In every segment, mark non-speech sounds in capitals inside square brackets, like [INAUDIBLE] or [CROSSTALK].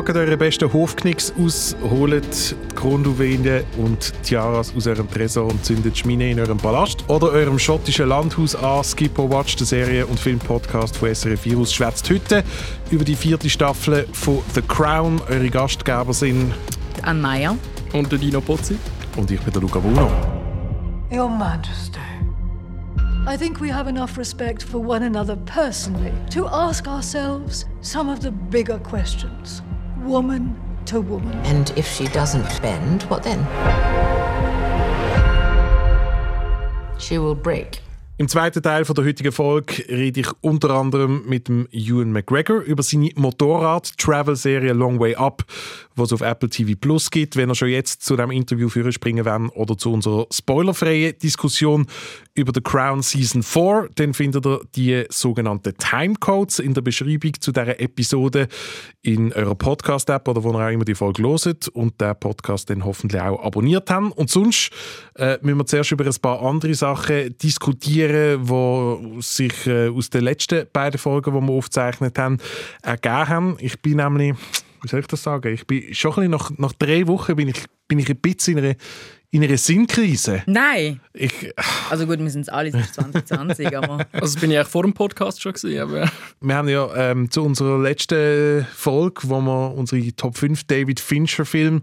packt eure besten Hofknicks aus, holt die Kronjuwelen und Tiaras aus eurem Tresor und zündet Schmine in eurem Palast oder eurem schottischen Landhaus an. Skippo Watch, der Serie- und Filmpodcast von SRF Virus, schwätzt heute über die vierte Staffel von The Crown. Eure Gastgeber sind Anne Meyer und der Dino Pozzi. Und ich bin der Luca Bruno. Your Majesty. I think we have enough respect for one another personally to ask ourselves some of the bigger questions, woman to woman. And if she doesn't bend, what then? She will break. Im zweiten Teil von der heutigen Folge rede ich unter anderem mit dem Ewan McGregor über seine Motorrad-Travel-Serie Long Way Up, die es auf Apple TV Plus gibt. Wenn ihr schon jetzt zu dem Interview führen springen wollt oder zu unserer spoilerfreien Diskussion über The Crown Season 4, dann findet ihr die sogenannten Timecodes in der Beschreibung zu dieser Episode in eurer Podcast-App oder wo ihr auch immer die Folge loset und den Podcast dann hoffentlich auch abonniert haben. Und sonst äh, müssen wir zuerst über ein paar andere Sachen diskutieren die sich äh, aus den letzten beiden Folgen, die wir aufgezeichnet haben, ergeben haben. Ich bin nämlich, wie soll ich das sagen, ich bin schon ein bisschen nach, nach drei Wochen bin ich, bin ich ein bisschen in einer, in einer Sinnkrise. Nein. Ich, also gut, wir sind es alle seit 2020, aber... [LAUGHS] Also das bin ich vor dem Podcast schon gewesen, aber... Wir haben ja ähm, zu unserer letzten Folge, wo wir unsere Top 5 David Fincher Filme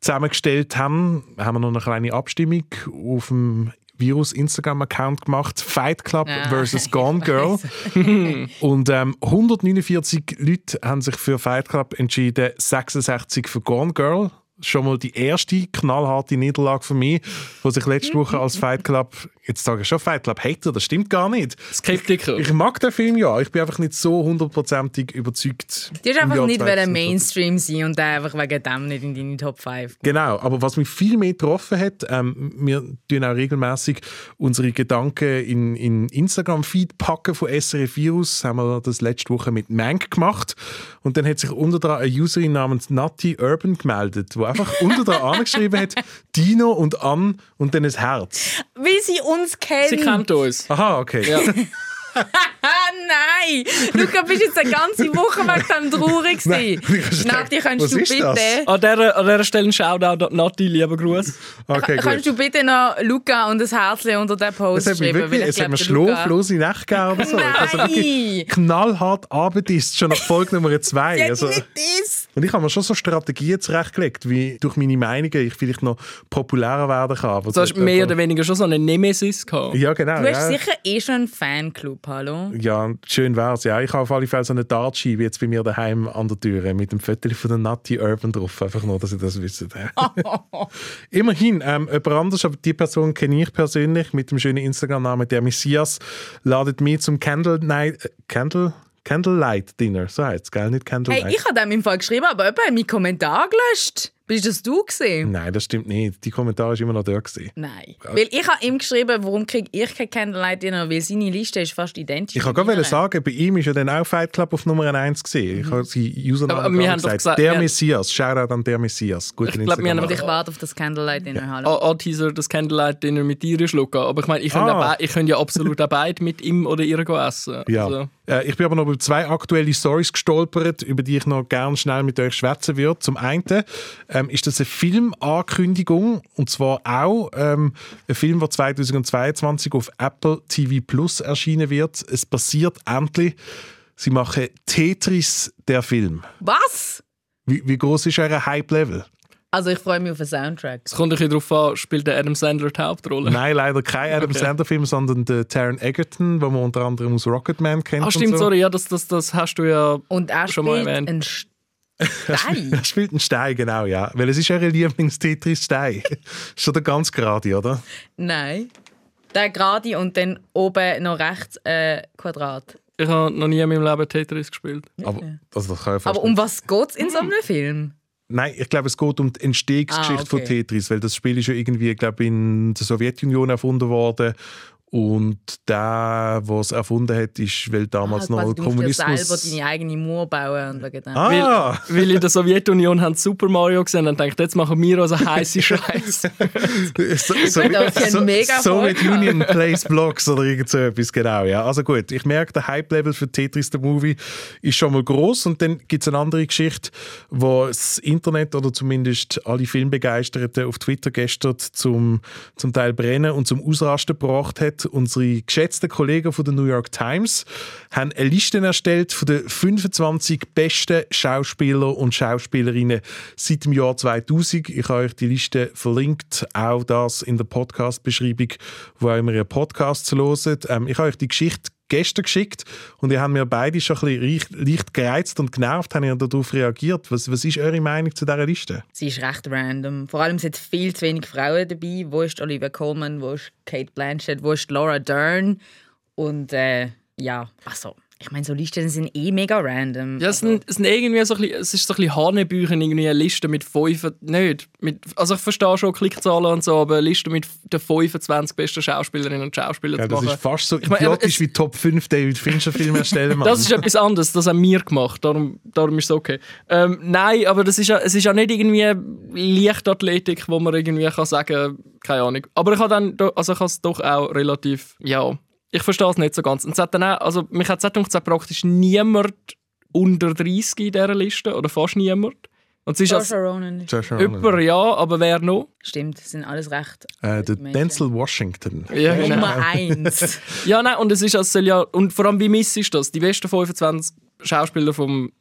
zusammengestellt haben, haben wir noch eine kleine Abstimmung auf dem Virus Instagram-Account gemacht, Fight Club ja, versus [LAUGHS] Gone Girl. [LAUGHS] und ähm, 149 Leute haben sich für Fight Club entschieden, 66 für Gone Girl schon mal die erste knallharte Niederlage für mich, die sich letzte Woche als Fight Club, jetzt sage ich schon Fight Club Hater, das stimmt gar nicht. Skeptiker. Ich mag den Film ja, ich bin einfach nicht so hundertprozentig überzeugt. Du hast einfach nicht Mainstream sein und einfach wegen dem nicht in deine Top 5. Genau, aber was mich viel mehr getroffen hat, ähm, wir tun auch regelmäßig unsere Gedanken in, in Instagram-Feed packen von SRF Virus, haben wir das letzte Woche mit Mank gemacht und dann hat sich unter eine Userin namens Nati Urban gemeldet, die einfach unter dran geschrieben hat, Dino und Ann und dann ein Herz. Wie sie uns kennen. Sie kennt uns. Aha, okay. Ja. [LAUGHS] Nein! Luca, bist jetzt eine ganze Woche wegen dem traurig [LAUGHS] Nein, [LAUGHS] Nati, kannst du bitte... An dieser, an dieser Stelle ein Shoutout an Nati, lieber Gruß. Okay, kannst du bitte noch Luca und das Herzchen unter den Post das schreiben? Wirklich, es hat mir schlaflose Nacht gegeben oder so. Nein! Also wirklich knallhart Arbeit ist schon nach Folge Nummer zwei. also, nicht und ich habe mir schon so Strategien zurechtgelegt, wie durch meine Meinungen ich vielleicht noch populärer werden kann. Du hast mehr oder weniger schon so eine Nemesis gehabt. Ja, genau. Du hast ja. sicher eh schon einen Fanclub, hallo? Ja, schön wär's. Ja, ich habe auf alle Fälle so eine Dartscheibe jetzt bei mir daheim an der Tür mit dem Foto von der Nati Urban drauf. Einfach nur, dass ihr das wisst. [LAUGHS] Immerhin, ähm, jemand anders, aber die Person kenne ich persönlich mit dem schönen Instagram-Namen der Messias, ladet mich zum Candle Night. Äh, Candle? Candlelight Dinner, so heißt es, gell? Nicht Candlelight. Hey, ich habe dem im Fall geschrieben, aber jemand hat meinen Kommentar gelöscht. Bist das du gesehen? Nein, das stimmt nicht. Die Kommentare waren immer noch da. Gewesen. Nein. Ja. Weil ich habe ihm geschrieben, warum kriege ich kein Candlelight Dinner, weil seine Liste ist fast identisch. Ich wollte gerade sagen, bei ihm ist ja dann auch Fight Club auf Nummer 1 gesehen. Ich habe sie Username aber wir haben gesagt, gesagt, der Messias. Shoutout an der Messias. Gut, ich glaube, wir haben ich warte auf das Candlelight Dinner. Ja. Hallo. Anteaser, das Candlelight Dinner mit dir schlucken. Aber ich meine, ich könnte ah. könnt ja absolut auch beide mit ihm oder ihr essen. Ja. Also. Äh, ich bin aber noch über zwei aktuelle Stories gestolpert, über die ich noch gerne schnell mit euch schwätzen würde. Zum einen ähm, ist das ein Film Filmankündigung und zwar auch ähm, ein Film, der 2022 auf Apple TV Plus erschienen wird. Es passiert endlich. Sie machen Tetris, der Film. Was? Wie, wie groß ist euer Hype-Level? Also ich freue mich auf den Soundtrack. Es kommt ein bisschen darauf an, spielt der Adam Sandler die Hauptrolle? Nein, leider kein Adam okay. Sandler-Film, sondern der Taron Egerton, den man unter anderem aus Rocketman kennt. Ah, stimmt, so. sorry, ja, das, das, das hast du ja und er schon mal erwähnt. Einen [LAUGHS] Stein? Er spielt einen Stein, genau, ja. Weil es ist eure Lieblings-Tetris-Stein. [LAUGHS] ist schon der ganz gerade, oder? Nein. Der gerade und dann oben noch rechts äh, Quadrat. Ich habe noch nie in meinem Leben Tetris gespielt. Aber, also das kann ja Aber um was geht es in so einem Film? Nein, ich glaube, es geht um die Entstehungsgeschichte ah, okay. von Tetris, weil das Spiel ist ja irgendwie, glaube in der Sowjetunion erfunden worden Und der, der es erfunden hat, ist, weil damals ah, noch du Kommunismus... Du selber deine eigene Mauer bauen und dem. Ah! Weil, weil in der Sowjetunion haben sie Super Mario gesehen und denkt, jetzt machen wir also heiße [LAUGHS] Scheiße. so, so, Das ist ein so, Soviet. Union Plays Blocks oder irgend so etwas, genau. Ja. Also gut, ich merke, der Hype-Level für Tetris, der Movie, ist schon mal groß und dann gibt es eine andere Geschichte, wo das Internet oder zumindest alle Filmbegeisterten auf Twitter gestern zum, zum Teil brennen und zum Ausrasten gebracht hat. Unsere geschätzten Kollegen von der New York Times haben eine Liste erstellt von den 25 besten Schauspieler und Schauspielerinnen seit dem Jahr 2000. Ich habe euch die Liste verlinkt, auch das in der Podcast-Beschreibung, wo auch immer ihr Podcast hört. Ähm, ich habe euch die Geschichte gestern geschickt und ihr habt mir beide schon ein bisschen leicht, gereizt und genervt, haben ihr darauf reagiert. Was, was ist eure Meinung zu dieser Liste? Sie ist recht random. Vor allem sind viel zu wenig Frauen dabei. Wo ist Olivia Colman? Wo ist Kate Blanchett? Wo ist Laura Dern? Und äh, ja, also ich meine, so Listen sind eh mega random. Ja, es sind, es sind irgendwie so ein bisschen, es ist so ein bisschen Hanebüchen, irgendwie eine Liste mit fünf, nicht, mit, also ich verstehe schon Klickzahlen und so, aber eine Liste mit den 25 besten Schauspielerinnen und Schauspielern Ja, zu das machen. ist fast so Ich meine, idiotisch es- wie Top 5 David Fincher Filme [LAUGHS] erstellen. Mann. Das ist etwas anderes, das haben wir gemacht, darum, darum ist es okay. Ähm, nein, aber das ist ja, es ist ja nicht irgendwie Leichtathletik, wo man irgendwie kann sagen, keine Ahnung. Aber ich habe dann, also ich habe es doch auch relativ, ja, ich verstehe es nicht so ganz. Und es hat dann auch, also mich hat es praktisch niemand unter 30 in dieser Liste, oder fast niemand. Und es ist als Josh Ronan. jemand, ja, aber wer noch? Stimmt, das sind alles recht. Äh, der. Denzel Washington. Ja, genau. Nummer eins. [LAUGHS] Ja, nein, und es ist, soll ja, und vor allem, wie miss ist das? Die besten 25 Schauspieler vom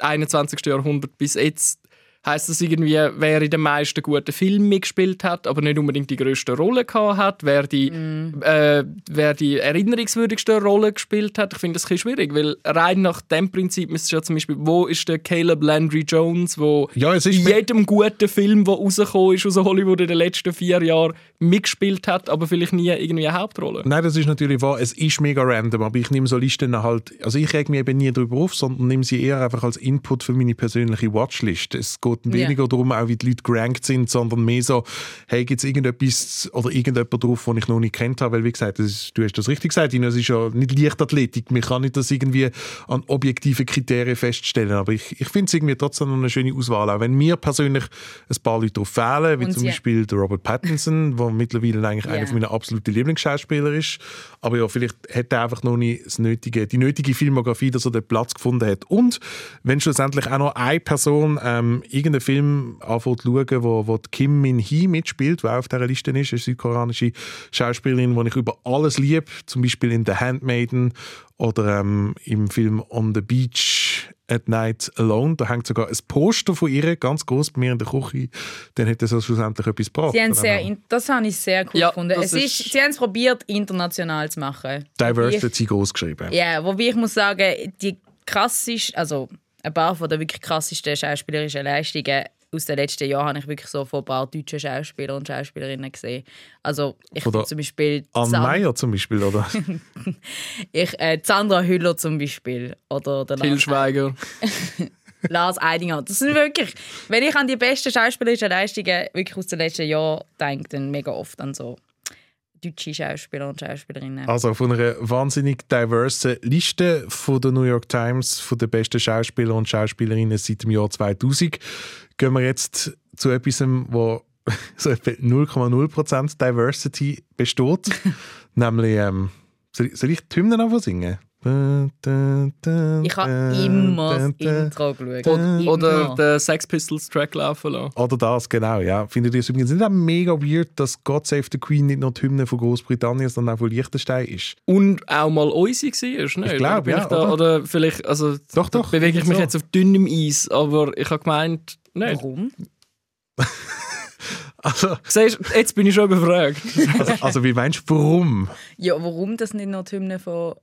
21. Jahrhundert bis jetzt heisst das irgendwie, wer in den meisten guten Filmen mitgespielt hat, aber nicht unbedingt die grösste Rolle gehabt hat, wer die, äh, wer die erinnerungswürdigste Rolle gespielt hat. Ich finde das ein bisschen schwierig, weil rein nach dem Prinzip müsste ja zum Beispiel, wo ist der Caleb Landry Jones, wo Ja, es ist in jedem guten Film, der rausgekommen ist aus Hollywood in den letzten vier Jahren, mitgespielt hat, aber vielleicht nie irgendwie eine Hauptrolle. Nein, das ist natürlich wahr. Es ist mega random, aber ich nehme so Listen halt. Also ich reg mich eben nie darüber auf, sondern nehme sie eher einfach als Input für meine persönliche Watchlist. Es geht weniger darum, auch wie die Leute gerankt sind, sondern mehr so, hey, gibt es irgendetwas oder irgendjemand drauf, den ich noch nicht kennt habe? Weil, wie gesagt, ist, du hast das richtig gesagt, Ina, es ist ja nicht Leichtathletik. Man kann nicht das irgendwie an objektiven Kriterien feststellen. Aber ich, ich finde es irgendwie trotzdem noch eine schöne Auswahl. Auch wenn mir persönlich ein paar Leute drauf fehlen, wie Und zum sie- Beispiel der Robert Pattinson, der mittlerweile eigentlich Ja. einer meiner absoluten Lieblingsschauspieler ist. Aber ja, vielleicht hat er einfach noch nicht das nötige, die nötige Filmografie, dass er den Platz gefunden hat. Und wenn schlussendlich auch noch eine Person ähm, irgendeinen Film anfängt zu schauen, wo, wo die Kim Min-hee mitspielt, die auch auf dieser Liste ist, eine südkoreanische Schauspielerin, die ich über alles liebe, zum Beispiel in The Handmaiden oder ähm, im Film On the Beach at Night Alone. Da hängt sogar ein Poster von ihr, ganz groß bei mir in der Küche. Dann hat das also schlussendlich etwas gebracht. Sie haben sehr, in- das habe ich sehr cool Ja, gefunden. Es ist, ist- sie haben es probiert, international zu machen. Diverse hat sie groß geschrieben. Ja, wobei ich muss sagen, die krasseste, also ein paar von der wirklich krassesten schauspielerischen Leistungen aus den letzten Jahren habe ich wirklich so von ein paar deutschen Schauspielern und Schauspielerinnen gesehen. Also ich Oder zum Beispiel Anne San- Meyer zum Beispiel, oder? [LAUGHS] ich, äh, Sandra Hüller zum Beispiel oder der Till Lars, Schweiger. [LAUGHS] Lars Eidinger. Das sind wirklich, wenn ich an die besten schauspielerischen Leistungen wirklich aus den letzten Jahren denke, dann mega oft an so deutsche Schauspieler und Schauspielerinnen. Also von einer wahnsinnig diversen Liste von der New York Times von den besten Schauspieler und Schauspielerinnen seit dem Jahr 2000 gehen wir jetzt zu etwas, wo [LAUGHS] so etwa 0,0% Diversity besteht. [LAUGHS] Nämlich, ähm, soll, ich, die Hymne einfach singen? Ich habe immer das Intro geschaut. Oder, den Sex Pistols Track laufen lassen. Oder das, genau, ja. Findet ihr es übrigens nicht auch mega weird, dass God Save the Queen nicht nur die Hymne von Großbritannien, sondern auch von Liechtenstein ist? Und auch mal unsere war, nicht? Ich glaub, Oder bin ja, ich Da, oder? oder vielleicht, also Doch, doch, bewege ich mich so. jetzt auf dünnem Eis, aber ich habe gemeint, nicht. Warum? [LAUGHS] Also, Siehst, jetzt bin ich schon überfragt. also, also wie meinst du, warum? Ja, warum das nicht noch die Hymne von.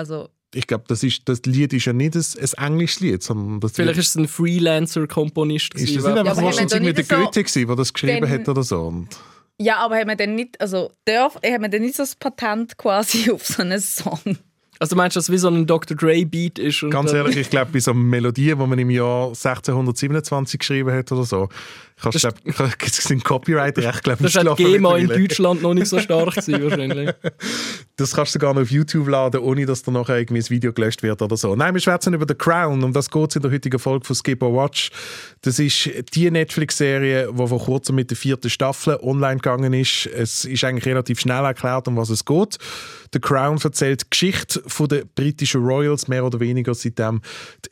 Also, Ich glaube, das, ist- das Lied ist ja nicht ein, ein englisches Lied, sondern das Vielleicht Lied, ist es ein Freelancer-Komponist. ist das nicht einfach aber wahrscheinlich irgendwie da der nicht Goethe gewesen, der das geschrieben Dann- hat oder so? Und ja, aber haben wir denn nicht, also darf, haben wir denn nicht so das Patent quasi [LAUGHS] auf so einen Song? Also meinst du, dass es wie so ein Dr. Dre Beat ist? Ganz ehrlich, ich glaube, bei so einer Melodie, die man im Jahr 1627 geschrieben hat oder so, kannst du, es [LAUGHS] ein Copyright-Recht, glaube Das ich, ist halt GEMA in. Deutschland noch nicht so stark gewesen, [LAUGHS] wahrscheinlich. Das kannst du sogar noch auf YouTube laden, ohne dass dann nachher irgendwie ein Video gelöscht wird oder so. Nein, wir schwätzen über The Crown, um das geht es in der heutigen Folge von Skip or Watch. Das ist die Netflix-Serie, die vor kurzem mit der vierten Staffel online gegangen ist. Es ist eigentlich relativ schnell erklärt, um was es geht. The Crown erzählt die Geschichte von der britischen Royals, mehr oder weniger seitdem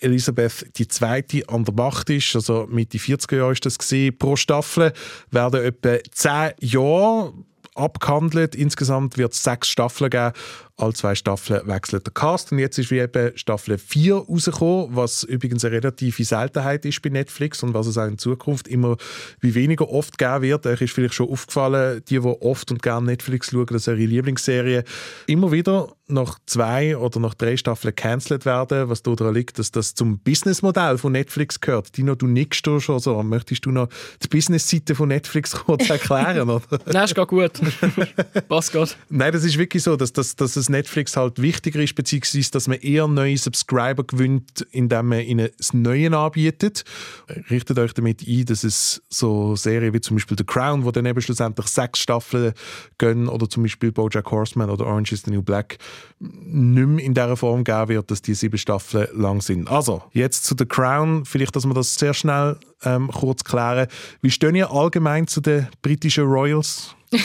Elisabeth II. an der Macht ist. Also Mitte 40er Jahre ist das gesehen. Pro Staffel werden etwa 10 Jahre abgehandelt. Insgesamt wird es sechs Staffeln geben. Alle zwei Staffeln wechselt der Cast. Und jetzt ist wie eben Staffel 4 rausgekommen, was übrigens eine relative Seltenheit ist bei Netflix und was es auch in Zukunft immer wie weniger oft geben wird. Euch ist vielleicht schon aufgefallen, die, die oft und gerne Netflix schauen, das ist ihre Lieblingsserie, immer wieder nach zwei oder nach drei Staffeln cancelled werden, was daran liegt, dass das zum Businessmodell von Netflix gehört. Dino, du nickst da schon so. Möchtest du noch die Businessseite von Netflix kurz erklären? Oder? [LAUGHS] Nein, ist gerade gut. [LAUGHS] Passt gerade. Nein, das ist wirklich so, dass, dass, dass es Netflix halt wichtiger ist, beziehungsweise dass man eher neue Subscriber gewinnt, indem man ihnen das Neue anbietet. Richtet euch damit ein, dass es so Serien wie zum Beispiel The Crown, wo dann eben schlussendlich sechs Staffeln gehen, oder zum Beispiel BoJack Horseman oder Orange is the New Black, nicht mehr in dieser Form geben wird, dass die sieben Staffeln lang sind. Also, jetzt zu The Crown, vielleicht, dass wir das sehr schnell ähm, kurz klären. Wie stehen ihr allgemein zu den britischen Royals? [LAUGHS]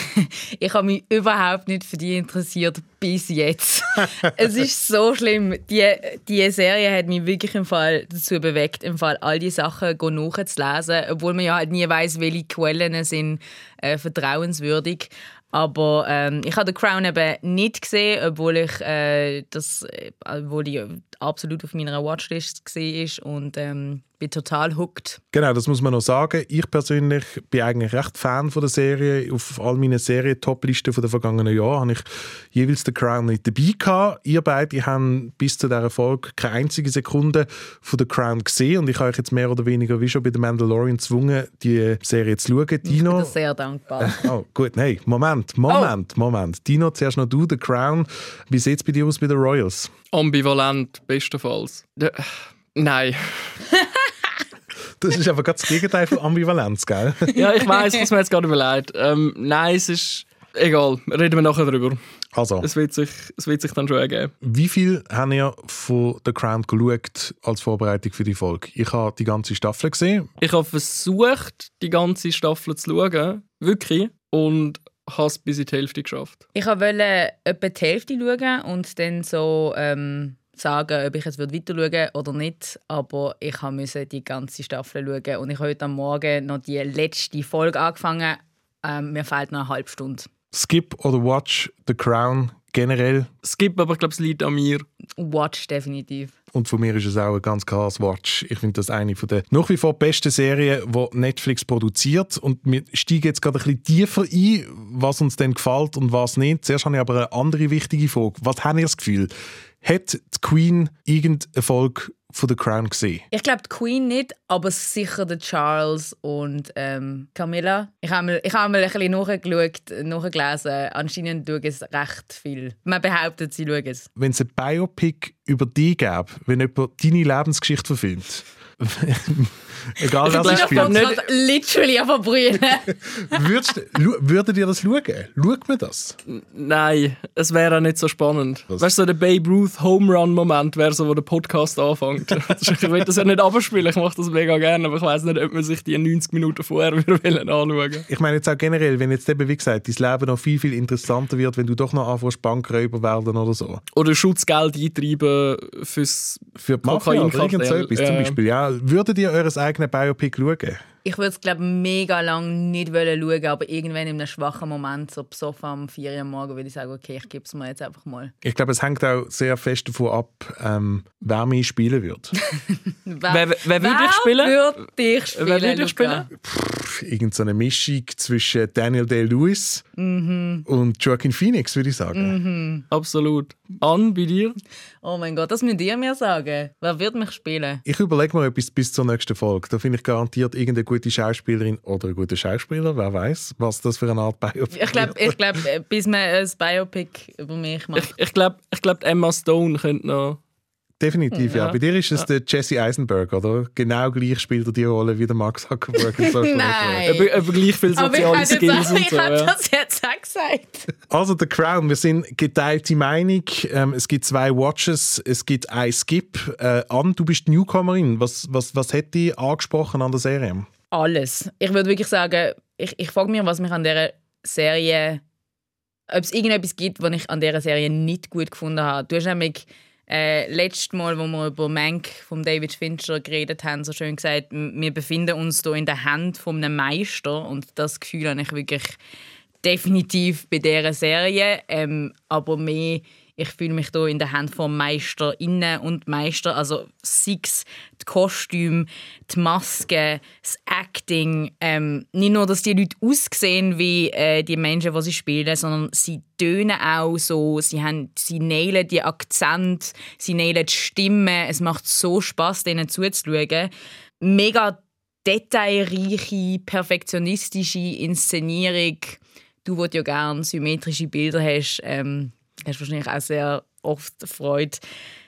Ich habe mich überhaupt nicht für die interessiert bis jetzt. [LAUGHS] es ist so schlimm. Die, die Serie hat mich wirklich im Fall dazu bewegt, im Fall all die Sachen nachzulesen, obwohl man ja halt nie weiß, welche Quellen sind äh, vertrauenswürdig. Aber ähm, ich habe The Crown eben nicht gesehen, obwohl ich äh, das, äh, obwohl die absolut auf meiner Watchlist war und ähm, bin total hooked. Genau, das muss man noch sagen. Ich persönlich bin eigentlich recht Fan von der Serie. Auf all meinen Serien-Top-Listen der vergangenen Jahre habe ich jeweils The Crown nicht dabei gehabt. Ihr beide haben bis zu dieser Folge keine einzige Sekunde von The Crown gesehen und ich habe euch jetzt mehr oder weniger wie schon bei The Mandalorian gezwungen, die Serie zu schauen. Ich bin Dino, sehr dankbar. Oh, gut, hey, Moment, Moment, Moment. Dino, zuerst noch du, The Crown. Wie sieht es bei dir aus bei den Royals? Ambivalent, bestenfalls. D Nein. [LAUGHS] Das ist aber ganz das Gegenteil von Ambivalenz, gell? [LAUGHS] Ja, ich weiß, was mir jetzt gerade überlegt. Ähm, nein, es ist egal. Reden wir nachher drüber. Also, Es wird sich, es wird sich dann schon ergeben. wie viel haben ihr von The Crown geschaut als Vorbereitung für die Folge? Ich habe die ganze Staffel gesehen. Ich habe versucht, die ganze Staffel zu schauen. Wirklich. Und habe es bis in die Hälfte geschafft. Ich wollte etwa die Hälfte schauen und dann so ähm, sagen, ob ich es weiter schauen oder nicht. Aber ich musste die ganze Staffel schauen und ich habe heute am Morgen noch die letzte Folge angefangen. Ähm, mir fehlt noch eine halbe Stunde. Skip oder Watch The Crown generell. Es gibt aber, ich glaube, es liegt an mir. Watch definitiv. Und von mir ist es auch ein ganz klares Watch. Ich finde das eine von der nach wie vor besten Serien, die Netflix produziert. Und wir steigen jetzt gerade ein bisschen tiefer ein, was uns denn gefällt und was nicht. Zuerst habe ich aber eine andere wichtige Frage. Was habt ihr das Gefühl? Hat die Queen irgendeinen Erfolg von The Crown gesehen? Ich glaube die Queen nicht, aber sicher der Charles und ähm, Camilla. Ich habe mal, ich habe mal ein bisschen nachgeschaut, nachgelesen. Anscheinend schauen es recht viel. Man behauptet, sie schauen es. Wenn es ein Biopic über dich gäbe, wenn jemand deine Lebensgeschichte verfilmt, [LAUGHS] egal was Ich spielt, nicht- literally Verbrühen. [LAUGHS] würdest, lu- würdet ihr das schauen? Schaut mir das? Nein, es wäre auch nicht so spannend. Was? Weißt du, so der Babe Ruth Home Run Moment wäre so, wo der Podcast anfängt. [LAUGHS] ich will das ja nicht abspielen, ich mache das mega gerne, aber ich weiß nicht, ob man sich die 90 Minuten vorher [LAUGHS] wieder wollen anschauen Ich meine jetzt auch generell, wenn jetzt eben, wie gesagt, dein Leben noch viel, viel interessanter wird, wenn du doch noch anfängst, Bankräuber werden oder so. Oder Schutzgeld eintreiben fürs Für die Mafia oder irgend so etwas zum Ja. Beispiel. Ja, würdet ihr eures eigenen Biopic schauen? Ich würde es glaube mega lang nicht wollen schauen, aber irgendwann in einem schwachen Moment, so besoffen am 4 Uhr am Morgen, würde ich sagen, okay, ich gebe es mir jetzt einfach mal. Ich glaube, es hängt auch sehr fest davon ab, ähm, wer mich spielen wird. [LAUGHS] Wer, Wer- wer würde dich spielen? würde dich spielen? Wer würde dich Luca? spielen? irgendeine so Mischung zwischen Daniel Day-Lewis Mhm. und Joaquin Phoenix, würde ich sagen. Absolut. An, bei dir? Oh mein Gott, das müsst ihr mir sagen. Wer wird mich spielen? Ich überlege mir etwas bis zur nächsten Folge. Da finde ich garantiert irgendeine gute Schauspielerin oder einen guten Schauspieler, wer weiß, was das für eine Art Biopic Ich glaube, ich glaub, bis man ein Biopic über mich macht. Ich, ich glaube, ich glaub, Emma Stone könnte noch. Definitiv, ja. Ja. Bei dir ist es der Jesse Eisenberg, oder? Genau gleich spielt er die Rolle wie der Mark Zuckerberg in Social Nein. Über, über gleich Aber ich soziale habe Skills und ich so. hab Ja. das jetzt auch gesagt. Also The Crown, wir sind geteilte Meinung. Ähm, es gibt zwei Watches, es gibt ein Skip. Äh, Ann, du bist Newcomerin. Was, was, was hat dich angesprochen an der Serie? Alles. Ich würde wirklich sagen, ich, ich frage mich, was mich an dieser Serie. Ob es irgendetwas gibt, was ich an dieser Serie nicht gut gefunden habe. Du hast nämlich äh, letztes Mal, wo wir über Mank von David Fincher geredet haben, so schön gesagt, wir befinden uns hier in der Hand von einem Meister und das Gefühl habe ich wirklich definitiv bei dieser Serie. Ähm, aber mehr, ich fühle mich hier in der Hand vom Meister innen und Meister, also six, die Kostüme, die Maske, das Acting. Ähm, nicht nur, dass die Leute aussehen wie äh, die Menschen, die sie spielen, sondern sie tönen auch so, sie, haben, sie nailen die Akzent, sie nailen die Stimme. Es macht so Spaß, denen zuzuschauen. Mega detailreiche, perfektionistische Inszenierung. Du, wo ja gerne symmetrische Bilder hast, ähm, hast wahrscheinlich auch sehr oft Freude.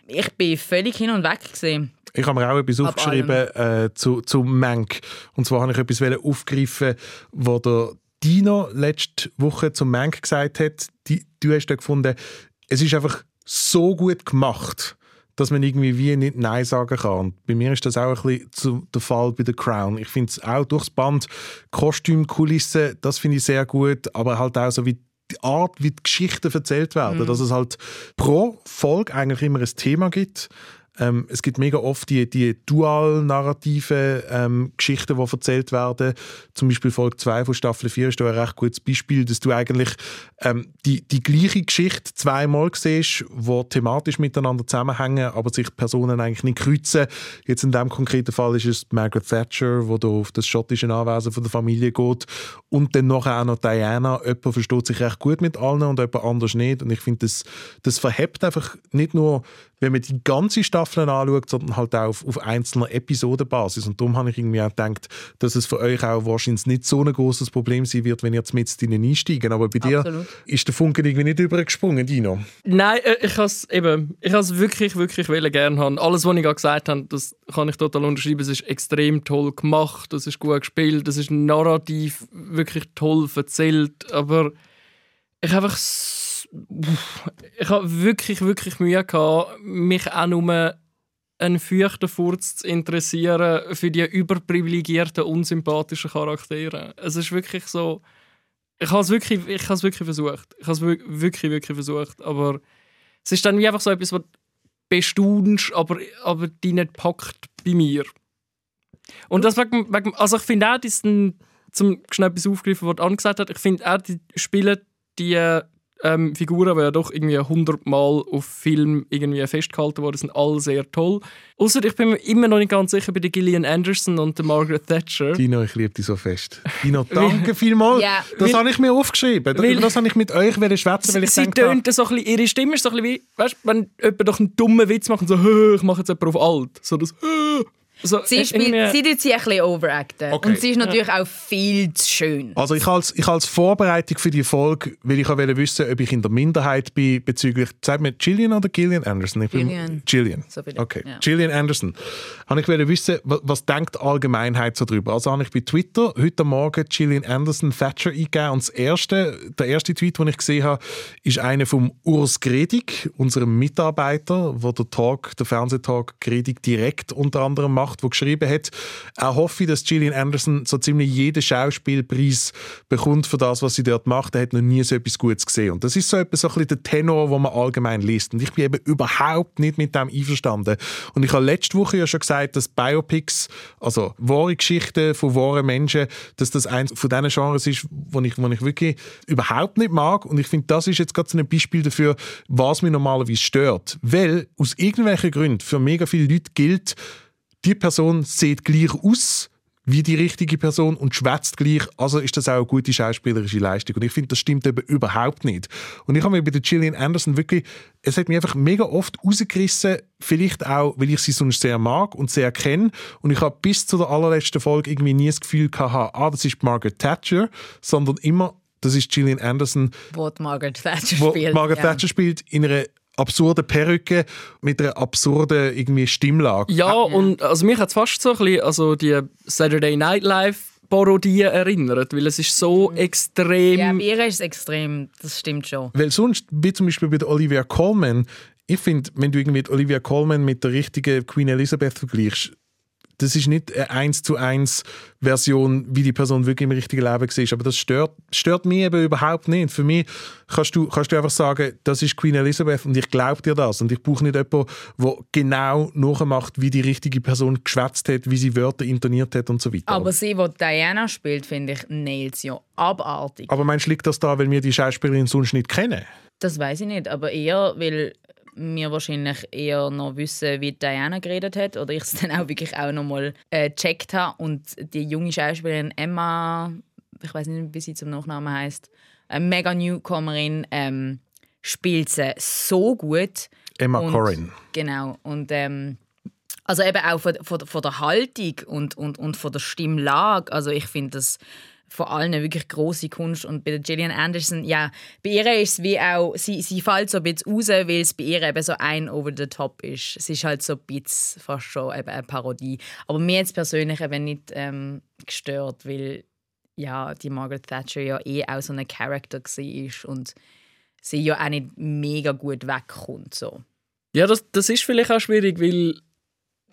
Ich bin völlig hin und weg. Gewesen. Ich habe mir auch etwas Ab aufgeschrieben äh, zu, zu Mank. Und zwar habe ich etwas aufgreifen, was der Dino letzte Woche zu Mank gesagt hat. Die, du hast da gefunden, es ist einfach so gut gemacht, dass man irgendwie wie nicht Nein sagen kann. Und bei mir ist das auch ein bisschen zu, der Fall bei The Crown. Ich finde es auch durchs Band, Kostümkulisse, das finde ich sehr gut, aber halt auch so wie die Art, wie die Geschichten erzählt werden, dass es halt pro Folge eigentlich immer ein Thema gibt. Ähm, es gibt mega oft die, die dual-narrativen ähm, Geschichten, die erzählt werden. Zum Beispiel Folge 2 von Staffel 4 ist da ein recht gutes Beispiel, dass du eigentlich ähm, die, die gleiche Geschichte zweimal siehst, die thematisch miteinander zusammenhängen, aber sich Personen eigentlich nicht kreuzen. Jetzt in diesem konkreten Fall ist es Margaret Thatcher, wo da auf das schottische Anwesen von der Familie geht und dann nachher auch noch Diana. Jemand versteht sich recht gut mit allen und jemand anders nicht. Und ich finde, das, das verhebt einfach nicht nur, wenn man die ganze Staffel anschaut, sondern halt auch auf, auf einzelner Episodenbasis. Und darum habe ich irgendwie auch gedacht, dass es für euch auch wahrscheinlich nicht so ein großes Problem sein wird, wenn ihr jetzt mit ihnen einsteigen. Aber bei dir Absolut. ist der Funke irgendwie nicht übergesprungen, Dino. Nein, äh, ich has eben, ich has wirklich, wirklich gerne haben. Alles, was ich gerade gesagt habe, das kann ich total unterschreiben. Es ist extrem toll gemacht, es ist gut gespielt, es ist narrativ wirklich toll erzählt, aber ich habe einfach s- Uff, ich habe wirklich, wirklich Mühe gehabt, mich auch nur einen feuchten Furz zu interessieren für die überprivilegierten, unsympathischen Charaktere. Es ist wirklich so... Ich habe es wirklich, ich habe es wirklich versucht. Ich habe es wir- wirklich, wirklich versucht. Aber es ist dann wie einfach so etwas, was bestaunst, aber, aber die nicht packt bei mir. Und das wegen, wegen, also ich finde auch, dass zum schnell etwas aufgreifen, was angesagt hat, ich finde auch, die spielen die ähm, Figuren, die ja doch irgendwie hundertmal auf Film irgendwie festgehalten worden sind, alle sehr toll. Außer ich bin mir immer noch nicht ganz sicher bei der Gillian Anderson und der Margaret Thatcher. Dino, ich liebe dich so fest. Dino, [LAUGHS] danke vielmals. Ja. das Weil- habe ich mir aufgeschrieben. Weil- das habe ich mit euch schwätzen, weil ich sie tönt so ein bisschen, ihre Stimme ist so ein bisschen wie, weißt du, wenn jemand doch einen dummen Witz macht und so, «Hö, [LAUGHS] ich mache jetzt jemanden auf alt. So das, «Hö». [LAUGHS] so, Sie, spielt, irgendwie- sie tut sie ein bisschen overacten. Okay. Und sie ist natürlich auch viel zu schön. Also ich als, ich als Vorbereitung für die Folge, weil ich auch wissen, ob ich in der Minderheit bin bezüglich, sagt mir Gillian oder Gillian Anderson? Ich bin- Gillian. Gillian. So okay. ja. Gillian Anderson. Habe ich wollte wissen, was, was denkt die Allgemeinheit so drüber? Also habe ich bei Twitter heute Morgen Gillian Anderson Thatcher eingegeben und das erste, der erste Tweet, den ich gesehen habe, ist einer vom Urs Gredig, unserem Mitarbeiter, der der Talk, der Fernsehtalk Gredig direkt unter anderem macht, der geschrieben hat, er hoffe, dass Gillian Anderson so ziemlich jeden Schauspielpreis bekommt für das, was sie dort macht. Er hat noch nie so etwas Gutes gesehen. Und das ist so etwas so ein der Tenor, den man allgemein liest. Und ich bin eben überhaupt nicht mit dem einverstanden. Und ich habe letzte Woche ja schon gesagt, dass Biopics, also wahre Geschichten von wahren Menschen, dass das eins von diesen Genres ist, wo ich, wo ich wirklich überhaupt nicht mag. Und ich finde, das ist jetzt gerade so ein Beispiel dafür, was mich normalerweise stört. Weil aus irgendwelchen Gründen für mega viele Leute gilt, die Person sieht gleich aus wie die richtige Person und schwätzt gleich. Also ist das auch eine gute schauspielerische Leistung. Und ich finde, das stimmt eben überhaupt nicht. Und ich habe mir bei der Gillian Anderson wirklich, es hat mich einfach mega oft rausgerissen, vielleicht auch, weil ich sie sonst sehr mag und sehr kenne. Und ich habe bis zu der allerletzten Folge irgendwie nie das Gefühl gehabt, ah, das ist Margaret Thatcher, sondern immer, das ist Gillian Anderson, Wo Margaret Thatcher wo spielt. Margaret ja. Thatcher spielt in einer absurden Perücke mit einer absurden irgendwie Stimmlage. Ja, und also mich hat es fast so ein bisschen also die Saturday Night Live Parodie erinnert, weil es ist so extrem... Ja, bei ihr ist es extrem, das stimmt schon. Weil sonst, wie zum Beispiel bei der Olivia Colman, ich finde, wenn du irgendwie Olivia Colman mit der richtigen Queen Elizabeth vergleichst, das ist nicht eine 1 zu 1 Version, wie die Person wirklich im richtigen Leben war. Aber das stört, stört mich eben überhaupt nicht. Für mich kannst du, kannst du einfach sagen, das ist Queen Elizabeth und ich glaube dir das. Und ich brauche nicht jemanden, der genau nachmacht, wie die richtige Person geschwätzt hat, wie sie Wörter intoniert hat und so weiter. Aber sie, die Diana spielt, finde ich, nails ja abartig. Aber meinst du, liegt das da, weil wir die Schauspielerin sonst nicht kennen? Das weiß ich nicht, aber eher, weil wir wahrscheinlich eher noch wissen, wie Diana geredet hat oder ich es dann auch wirklich auch noch mal äh, gecheckt habe und die junge Schauspielerin Emma, ich weiß nicht, wie sie zum Nachnamen heißt, eine mega Newcomerin, ähm, spielt sie so gut. Emma Und- Corrin. Genau und ähm, also eben auch von, von, von der Haltung und, und, und von der Stimmlage. Also ich finde das vor allem eine wirklich große Kunst. Und bei der Gillian Anderson, ja, bei ihr ist es wie auch, sie, sie fällt so ein bisschen raus, weil es bei ihr eben so ein over the top ist. Es ist halt so ein bisschen fast schon eben eine Parodie. Aber mir jetzt persönlich eben nicht ähm, gestört, weil ja, die Margaret Thatcher ja eh auch so ein Charakter war und sie ja auch nicht mega gut wegkommt. So. Ja, das, das ist vielleicht auch schwierig, weil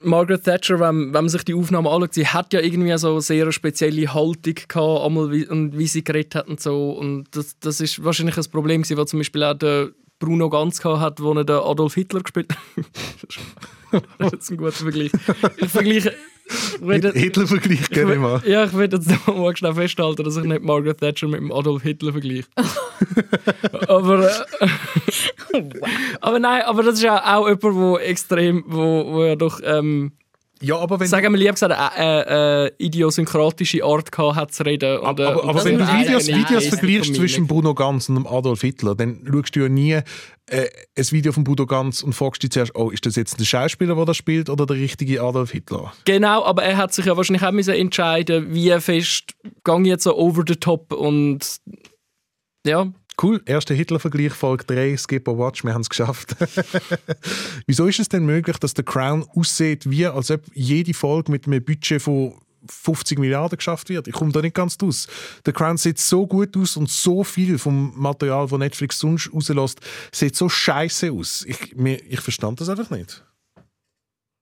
Margaret Thatcher, wenn, wenn man sich die Aufnahme anschaut, sie hat ja irgendwie so eine sehr spezielle Haltung gehabt, einmal wie, und wie sie geredet hat und so. Und das, das ist wahrscheinlich ein Problem, gewesen, was zum Beispiel auch der Bruno Ganz gehabt hat, wo er Adolf Hitler gespielt hat. [LAUGHS] das ist ein guter Vergleich. Ich Hitler-Vergleich, ich gerne mal. Ja, ich will jetzt [LAUGHS] mal schnell festhalten, dass ich nicht Margaret Thatcher mit dem Adolf Hitler vergleiche. [LAUGHS] aber, äh, [LAUGHS] aber nein, aber das ist ja auch jemand, wo extrem, wo, wo ja doch, ähm, Ja, aber wenn sagen wir lieber gesagt, eine äh, äh, idiosynkratische Art gehabt hat zu reden. Und, äh, Aber, aber das wenn du Videos, Videos vergleichst zwischen. Bruno Ganz und Adolf Hitler, dann schaust du ja nie äh, ein Video von Bruno Ganz und fragst dich zuerst, oh, ist das jetzt der Schauspieler, der das spielt, oder der richtige Adolf Hitler? Genau, aber er hat sich ja wahrscheinlich auch müssen entscheiden, wie fest gang ich jetzt so over the top und ja, Cool, erster Hitler-Vergleich, Folge 3, Skip or Watch, wir haben es geschafft. [LAUGHS] Wieso ist es denn möglich, dass der Crown aussieht, wie als ob jede Folge mit einem Budget von 50 Milliarden geschafft wird? Ich komme da nicht ganz aus. Der Crown sieht so gut aus und so viel vom Material, das Netflix sonst rauslässt, sieht so scheiße aus. Ich, mir, ich verstand das einfach nicht.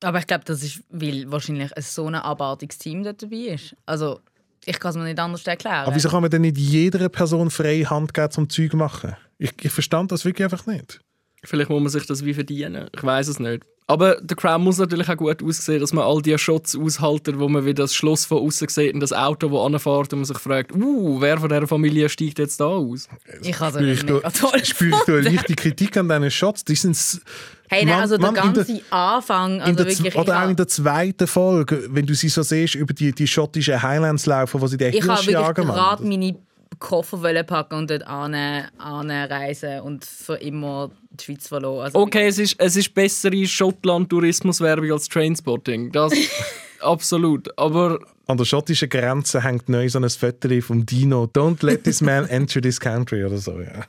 Aber ich glaube, das ist, weil wahrscheinlich ein so ein abartiges Team dabei ist. Also, ich kann es mir nicht anders erklären. Aber wieso kann man denn nicht jeder Person freie Hand geben, zum Zeug machen? Ich, ich verstand das wirklich einfach nicht. Vielleicht muss man sich das wie verdienen. Ich weiß es nicht. Aber der Crown muss natürlich auch gut aussehen, dass man all die Shots aushalten, wo man wie das Schloss von außen sieht und das Auto, das anfährt und man sich fragt, uh, wer von dieser Familie steigt jetzt da aus? ich habe Spüre ich, da, [LAUGHS] spüre ich da eine leichte Kritik an diesen Shots. Die sind Hey, nein, also der Mann, der- ganze Anfang, in also der, wirklich, oder ich auch in habe der zweiten Folge, wenn du sie so siehst, über die, die schottischen Highlands laufen, wo sie den ich habe Hirsch wirklich jagen. Mann. gerade meine Koffer wollen packen und dort an, anreisen und für immer die Schweiz verloren. Also Okay, es ist, es ist bessere Schottland-Tourismuswerbung als Trainspotting. Das [LAUGHS] absolut. Aber An der schottischen Grenze hängt neu so ein Foto vom Dino. Don't let this man [LAUGHS] enter this country oder so. Ja.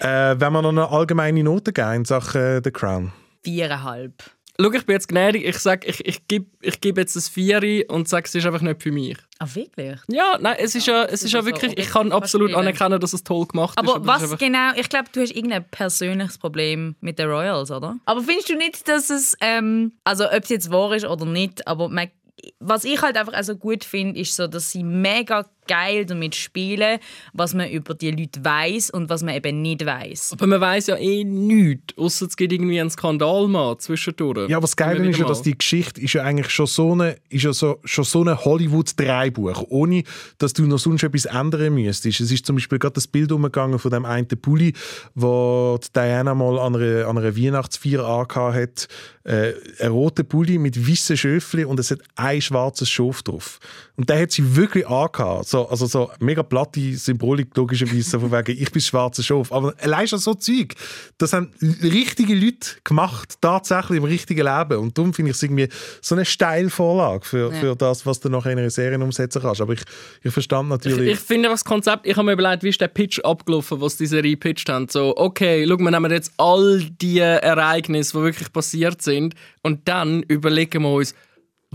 [LAUGHS] äh, wenn wir noch eine allgemeine Note geben in Sachen äh, The Crown. viereinhalb. schau, ich bin jetzt gnädig. Ich sage, ich, ich gebe ich geb jetzt ein Vieri und sage, es ist einfach nicht für mich. Ah, wirklich? Ja, nein, es ist ja, es ist ja wirklich, ich kann absolut anerkennen, dass es toll gemacht ist. Aber was ist genau, ich glaube, du hast irgendein persönliches Problem mit den Royals, oder? Aber findest du nicht, dass es, ähm, also ob es jetzt wahr ist oder nicht, aber man, was ich halt einfach also gut finde, ist so, dass sie mega geil damit spielen, was man über die Leute weiß und was man eben nicht weiß. Aber man weiß ja eh nichts, außer es gibt irgendwie einen Skandal mal zwischendurch. Ja, was geil Immer ist ja, dass die Geschichte ist ja eigentlich schon so eine, ist ja so, schon so ein Hollywood-Dreibuch, ohne dass du noch sonst etwas ändern müsstest. Es ist zum Beispiel gerade das Bild umgegangen von dem einen Pulli, wo die Diana mal an einer, an einer Weihnachtsfeier angehabt hat. Äh, ein roter Pulli mit weißen Schöfli und es hat ein schwarzes Schaf drauf. Und der hat sie wirklich angehabt. So, also so mega platte Symbolik, logischerweise, von wegen, ich bin das schwarze Schaf. Aber allein schon so Zeug, das haben richtige Leute gemacht, tatsächlich im richtigen Leben. Und darum finde ich es irgendwie so eine Steilvorlage für, für das, was du nachher in einer Serie umsetzen kannst. Aber ich, ich verstand natürlich... Ich finde das Konzept, ich habe mir überlegt, wie ist der Pitch abgelaufen, was die Serie gepitcht haben. So, okay, schau, wir nehmen jetzt all die Ereignisse, die wirklich passiert sind, und dann überlegen wir uns,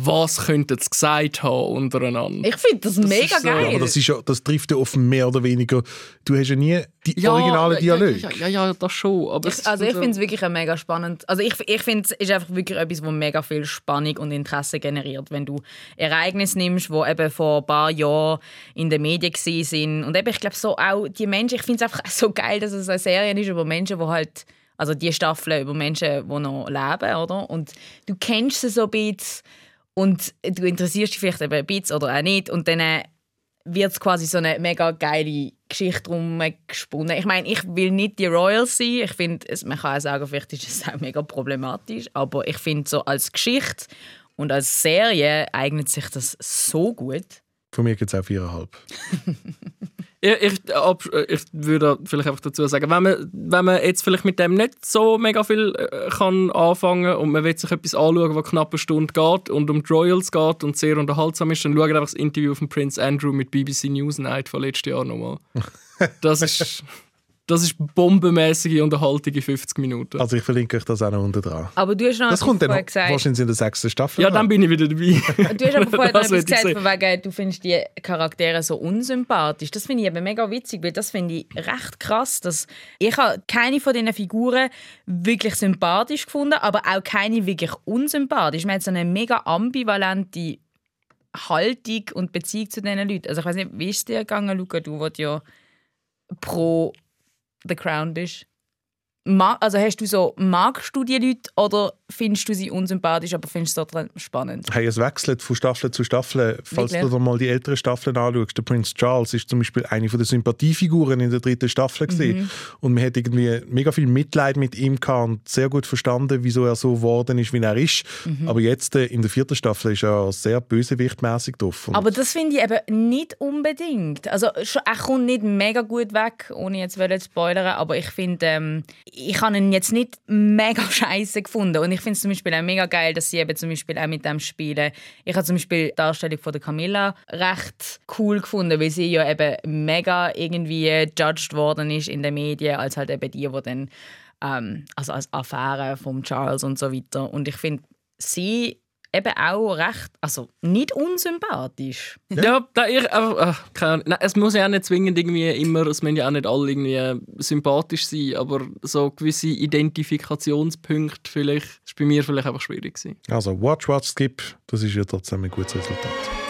was könnten sie gesagt haben untereinander. Ich finde das, mega ist so- geil. ja, aber das, ist ja, das trifft ja auf mehr oder weniger... Du hast ja nie die originalen ja, Dialoge. Ja, ja, ja, das schon. Aber es Ich, also ich finde es wirklich ein mega spannend. Also ich, ich finde es ist einfach wirklich etwas, wo mega viel Spannung und Interesse generiert, wenn du Ereignisse nimmst, wo eben vor ein paar Jahren in den Medien sind und eben ich glaube so auch die Menschen. Ich finde es einfach [LAUGHS] so geil, dass es eine Serie ist über Menschen, wo halt also die Staffel über Menschen, die noch leben, oder? Und du kennst sie so ein bisschen und du interessierst dich vielleicht eben ein bisschen oder auch nicht und dann äh, wird es quasi so eine mega geile Geschichte drum gesponnen. Ich meine, ich will nicht die Royals sein. Ich finde, man kann auch sagen, vielleicht ist es [LAUGHS] auch mega problematisch, aber ich finde so als Geschichte und als Serie eignet sich das so gut. Von mir gibt es auch viereinhalb. [LAUGHS] Ich, ich, ab, ich würde vielleicht einfach dazu sagen, wenn man, wenn man jetzt vielleicht mit dem nicht so mega viel äh, kann anfangen und man will sich etwas anschauen, was knapp eine Stunde geht und um die Royals geht und sehr unterhaltsam ist, dann schaut einfach das Interview von Prince Andrew mit BBC Newsnight von letztes Jahr nochmal. Das ist, [LAUGHS] das ist bombenmäßige Unterhaltung in 50 Minuten. Also ich verlinke euch das auch noch unten dran. Aber du hast noch Das kommt dann noch, gesagt. wahrscheinlich in der sechsten Staffel. ja, dann bin ich wieder dabei. Du hast aber vorher [LAUGHS] noch etwas gesagt, von wegen, du findest die Charaktere so unsympathisch. Das finde ich eben mega witzig, weil das finde ich recht krass. Dass ich habe keine von diesen Figuren wirklich sympathisch gefunden, aber auch keine wirklich unsympathisch. Man hat so eine mega ambivalente Haltung und Beziehung zu diesen Leuten. Also ich weiß nicht, wie ist es dir gegangen, Luca, du, der ja pro The Crown bist? Also hast du so, magst du die Leute oder findest du sie unsympathisch, aber findest du es spannend? Hey, es wechselt von Staffel zu Staffel. Falls Wirklich? du dir mal die älteren Staffeln anschaust, der Prince Charles ist zum Beispiel eine der Sympathiefiguren in der dritten Staffel. Mhm. und man hat irgendwie mega viel Mitleid mit ihm gehabt und sehr gut verstanden, wieso er so geworden ist, wie er ist. Mhm. Aber jetzt äh, in der vierten Staffel ist er sehr bösewichtmäßig drauf. Aber das finde ich eben nicht unbedingt. Also er kommt nicht mega gut weg, ohne jetzt zu spoilern, aber ich finde, ähm, ich habe ihn jetzt nicht mega [LAUGHS] scheiße gefunden. Und ich finde es zum Beispiel auch mega geil, dass sie eben zum Beispiel auch mit dem spielen. Ich habe zum Beispiel die Darstellung von der Camilla recht cool gefunden, weil sie ja eben mega irgendwie judged worden ist in den Medien, als halt eben die, die dann ähm, also als Affäre von Charles und so weiter. Und ich finde sie eben auch recht, also nicht unsympathisch. Ja, da ich, aber, ach, keine. Nein, es muss ja auch nicht zwingend irgendwie immer, es müssen ja auch nicht alle irgendwie sympathisch sein, aber so gewisse Identifikationspunkte vielleicht, ist bei mir vielleicht einfach schwierig gewesen. Also Watch, Watch, Skip, das ist ja trotzdem ein gutes Resultat.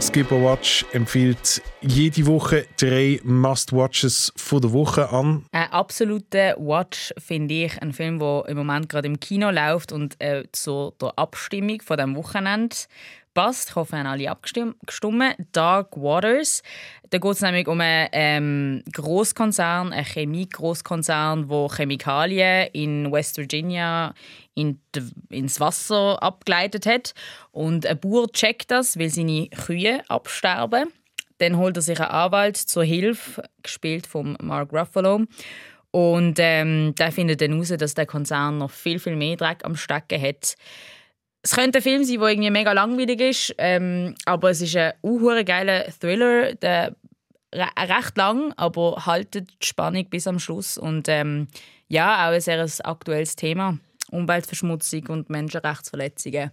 Skip or Watch empfiehlt jede Woche drei Must-Watches von der Woche an. Ein absoluter Watch finde ich ein Film, der im Moment gerade im Kino läuft und äh, zu der Abstimmung von dem Wochenende passt. Ich hoffe, haben alle abgestimmt. Dark Waters. Da geht es nämlich um einen ähm, Großkonzern, einen Chemie-Großkonzern, der Chemikalien in West Virginia in d- ins Wasser abgeleitet hat. Und ein Bauer checkt das, weil seine Kühe absterben. Dann holt er sich einen Anwalt zur Hilfe, gespielt von Mark Ruffalo. Und ähm, der findet dann heraus, dass der Konzern noch viel, viel mehr Dreck am Stecken hat. Es könnte ein Film sein, der irgendwie mega langweilig ist, ähm, aber es ist ein unhure geiler Thriller, der re recht lang, aber haltet die Spannung bis am Schluss. Und ähm, ja, auch ein sehr aktuelles Thema. Umweltverschmutzung und Menschenrechtsverletzungen.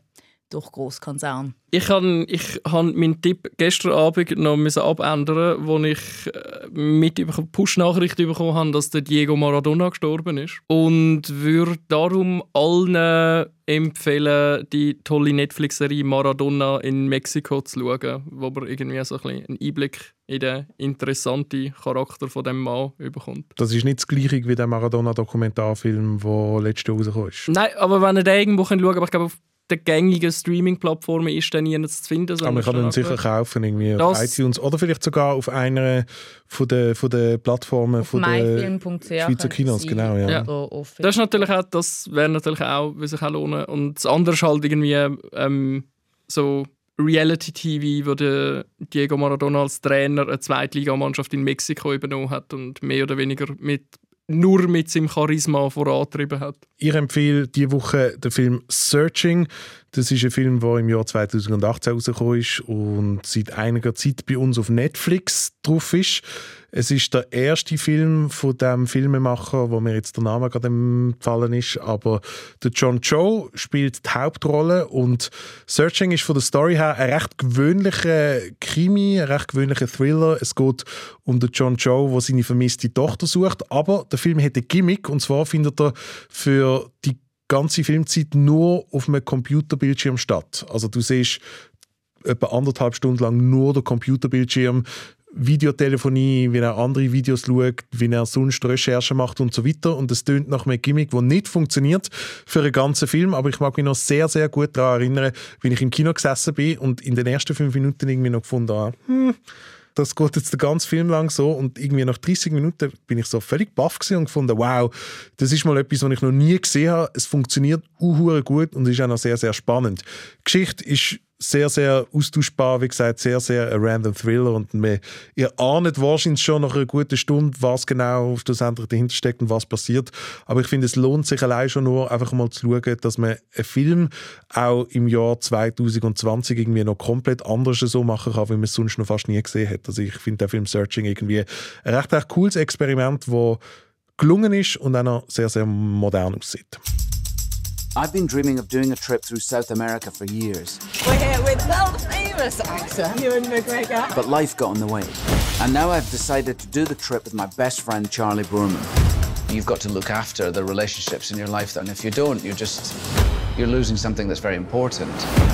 Durch Großkonzern. Ich habe ich han meinen Tipp gestern Abend noch müssen abändern, wo ich äh, mit Push-Nachricht bekommen habe, dass der Diego Maradona gestorben ist. Und würde darum allen empfehlen, die tolle Netflix-Serie Maradona in Mexiko zu schauen, wo man irgendwie so ein bisschen einen Einblick in den interessanten Charakter von dem Mann bekommt. Das ist nicht das gleiche wie der Maradona-Dokumentarfilm, der letztes Jahr rausgekommen ist. Nein, aber wenn ihr den irgendwo schauen könnt, aber ich glaube, auf den gängigen Streaming-Plattformen ist dann nirgends zu finden. Aber man kann ihn sicher kaufen irgendwie auf iTunes oder vielleicht sogar auf einer von den, von den Plattformen Auf von der Schweizer Kinos, genau, ja. Ja. Das ist natürlich auch, das wäre natürlich auch, wie sich auch lohnen. Und das andere ist halt irgendwie ähm, so Reality-TV, wo der Diego Maradona als Trainer eine Zweitligamannschaft in Mexiko übernommen hat und mehr oder weniger mit, nur mit seinem Charisma vorantrieben hat. Ich empfehle diese Woche den Film Searching. Das ist ein Film, der im Jahr 2018 rausgekommen ist und seit einiger Zeit bei uns auf Netflix drauf ist. Es ist der erste Film von dem Filmemacher, wo mir jetzt der Name gerade empfallen ist, aber der John Cho spielt die Hauptrolle und Searching ist von der Story her ein recht gewöhnlicher Krimi, ein recht gewöhnlicher Thriller. Es geht um den John Cho, der seine vermisste Tochter sucht, aber der Film hat ein Gimmick und zwar findet er für die ganze Filmzeit nur auf einem Computerbildschirm statt. Also du siehst etwa anderthalb Stunden lang nur den Computerbildschirm, Videotelefonie, wie er andere Videos schaut, wie er sonst Recherchen macht und so weiter. Und es tönt nach einem Gimmick, das nicht funktioniert für einen ganzen Film. Aber ich mag mich noch sehr, sehr gut daran erinnern, wie ich im Kino gesessen bin und in den ersten fünf Minuten irgendwie noch gefunden habe, hm, das geht jetzt den ganzen Film lang so und irgendwie nach 30 Minuten bin ich so völlig baff und gefunden, wow, das ist mal etwas, was ich noch nie gesehen habe. Es funktioniert uhure gut und ist auch noch sehr, sehr spannend. Die Geschichte ist sehr, sehr austauschbar, wie gesagt, sehr, sehr ein random Thriller und man, ihr ahnt wahrscheinlich schon nach einer guten Stunde, was genau schlussendlich dahinter steckt und was passiert. Aber ich finde, es lohnt sich allein schon nur, einfach mal zu schauen, dass man einen Film auch im Jahr 2020 irgendwie noch komplett anders so machen kann, wie man es sonst noch fast nie gesehen hat. Also ich finde der Film Searching irgendwie ein recht, recht cooles Experiment, das gelungen ist und auch noch sehr, sehr modern aussieht. I've been dreaming of doing a trip through South America for years, We're here with world famous actor Ewan McGregor. but life got in the way. And now I've decided to do the trip with my best friend Charlie Boorman. You've got to look after the relationships in your life, and if you don't, you're just you're losing something that's very important.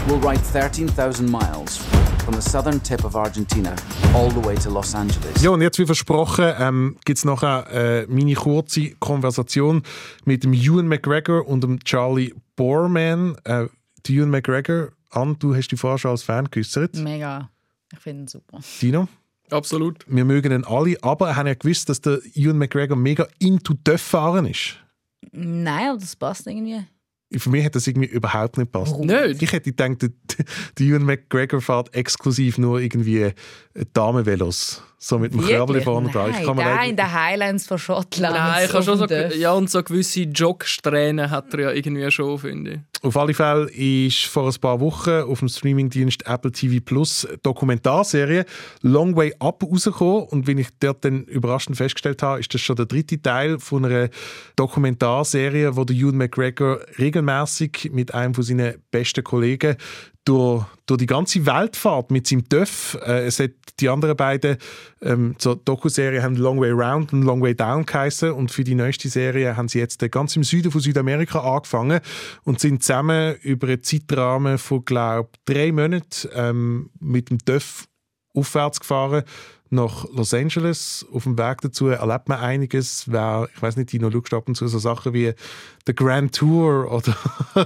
We'll ride 13,000 miles from the southern tip of Argentina all the way to Los Angeles. Ja, und jetzt wie versprochen ähm, gibt es noch äh, meine kurze Konversation mit dem Ewan McGregor und dem Charlie Borman. Äh, der Ewan McGregor, Ann, du hast dich vorher schon als Fan geäußert. Mega. Ich finde ihn super. Dino? Absolut. Wir mögen ihn alle, aber haben ja gewusst, dass der Ewan McGregor mega into Döff fahren ist. Nein, aber das passt irgendwie. Für mich hat das irgendwie überhaupt nicht gepasst. Nicht? Ich hätte gedacht, der, der Ewan McGregor fährt exklusiv nur irgendwie äh, Damenvelos. So mit dem Körbchen vorne dran. Ich Nein, kann mir nicht- in den Highlands von Schottland. Nein, ich habe schon so, ja, und so gewisse Jogstränen hat er ja irgendwie schon, finde ich. Auf alle Fälle ist vor ein paar Wochen auf dem Streamingdienst Apple TV Plus Dokumentarserie Long Way Up rausgekommen. Und wenn ich dort dann überraschend festgestellt habe, ist das schon der dritte Teil von einer Dokumentarserie, wo der Ewan McGregor regelmäßig mit einem von seinen besten Kollegen durch, durch die ganze Welt fährt mit seinem Töff. Äh, es hat die anderen beiden ähm, zur Dokuserie haben Long Way Round und Long Way Down geheißen und für die neueste Serie haben sie jetzt ganz im Süden von Südamerika angefangen und sind zusammen über einen Zeitrahmen von glaube drei Monaten ähm, mit dem Töff aufwärts gefahren nach Los Angeles. Auf dem Weg dazu erlebt man einiges. Wer, ich weiß nicht, Dino, du ab und zu so Sachen wie The Grand Tour oder [LAUGHS]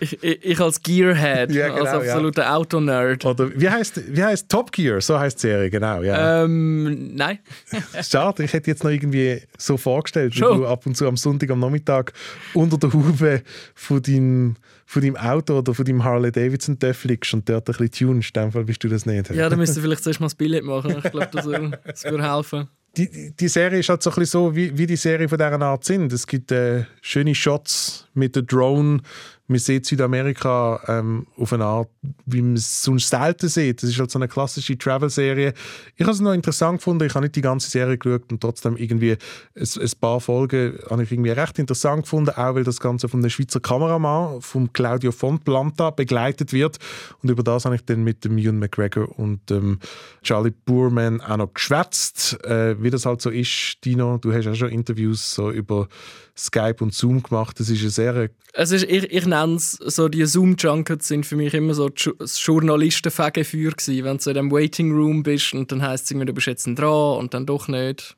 Ich, ich, als Gearhead, Ja, genau, als absoluter Autonerd. Oder wie heißt, wie heißt Top Gear? So heißt die Serie, genau. Ja. Ähm, nein. [LAUGHS] Schade, ich hätte jetzt noch irgendwie so vorgestellt, wie du ab und zu am Sonntag am Nachmittag unter der Haube von deinem, von deinem Auto oder von deinem Harley Davidson Töff liegst und dort ein bisschen tunst. In dem Fall bist du das nicht. Ja, dann müsst ihr vielleicht zuerst mal das Billett machen. Ich glaube, das, würde- das würde helfen. die, die- Serie ist halt so ein bisschen so, wie, wie die Serie von dieser Art sind. Es gibt äh, schöne Shots mit der Drone, man sieht Südamerika ähm, auf eine Art, wie man es sonst selten sieht. Das ist halt so eine klassische Travel-Serie. Ich habe es noch interessant gefunden. Ich habe nicht die ganze Serie geschaut und trotzdem irgendwie ein, ein paar Folgen habe ich irgendwie recht interessant gefunden, auch weil das Ganze von einem Schweizer Kameramann, von Claudio Fontplanta, begleitet wird. Und über das habe ich dann mit dem Ewan McGregor und dem Charlie Boorman auch noch geschwätzt. Äh, wie das halt so ist, Dino, du hast auch schon Interviews so über Skype und Zoom gemacht. Das ist eine sehr... Ist, ich, ich nenne es so, die Zoom-Junkets sind für mich immer so das Journalistenfegefeuer gewesen, wenn du in einem Waiting Room bist und dann heisst es du bist jetzt dran und dann doch nicht.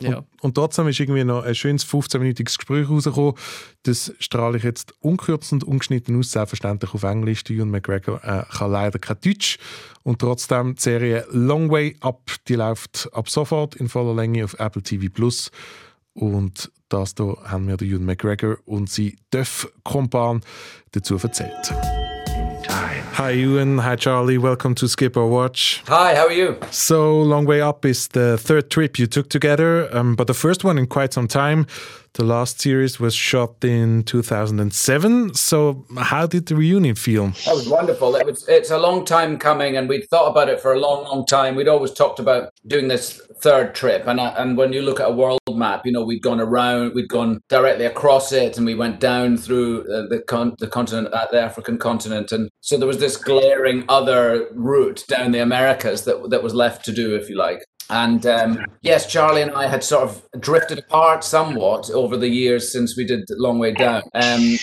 Ja. Und, und trotzdem ist irgendwie noch ein schönes 15-minütiges Gespräch rausgekommen. Das strahle ich jetzt unkürzt und ungeschnitten aus, selbstverständlich auf Englisch. Ewan McGregor äh, kann leider kein Deutsch. Und trotzdem die Serie Long Way Up, die läuft ab sofort in voller Länge auf Apple TV+. Plus. Und das hier haben mir der Ewan McGregor und sein Döff-Kompan dazu erzählt. Hi Ewan, hi Charlie, welcome to Skip or Watch. Hi, how are you? So, Long Way Up is the third trip you took together, um, but the first one in quite some time. The last series was shot in 2007. So, how did the reunion feel? That was wonderful. It was, it's a long time coming, and we'd thought about it for a long, long time. We'd always talked about doing this third trip, and uh, and when you look at a world map, you know we'd gone around, we'd gone directly across it, and we went down through uh, the con- the continent, uh, the African continent, and so there was this glaring other route down the Americas that that was left to do, if you like. And um, yes, Charlie and I had sort of drifted apart somewhat over the years since we did Long Way Down. Um,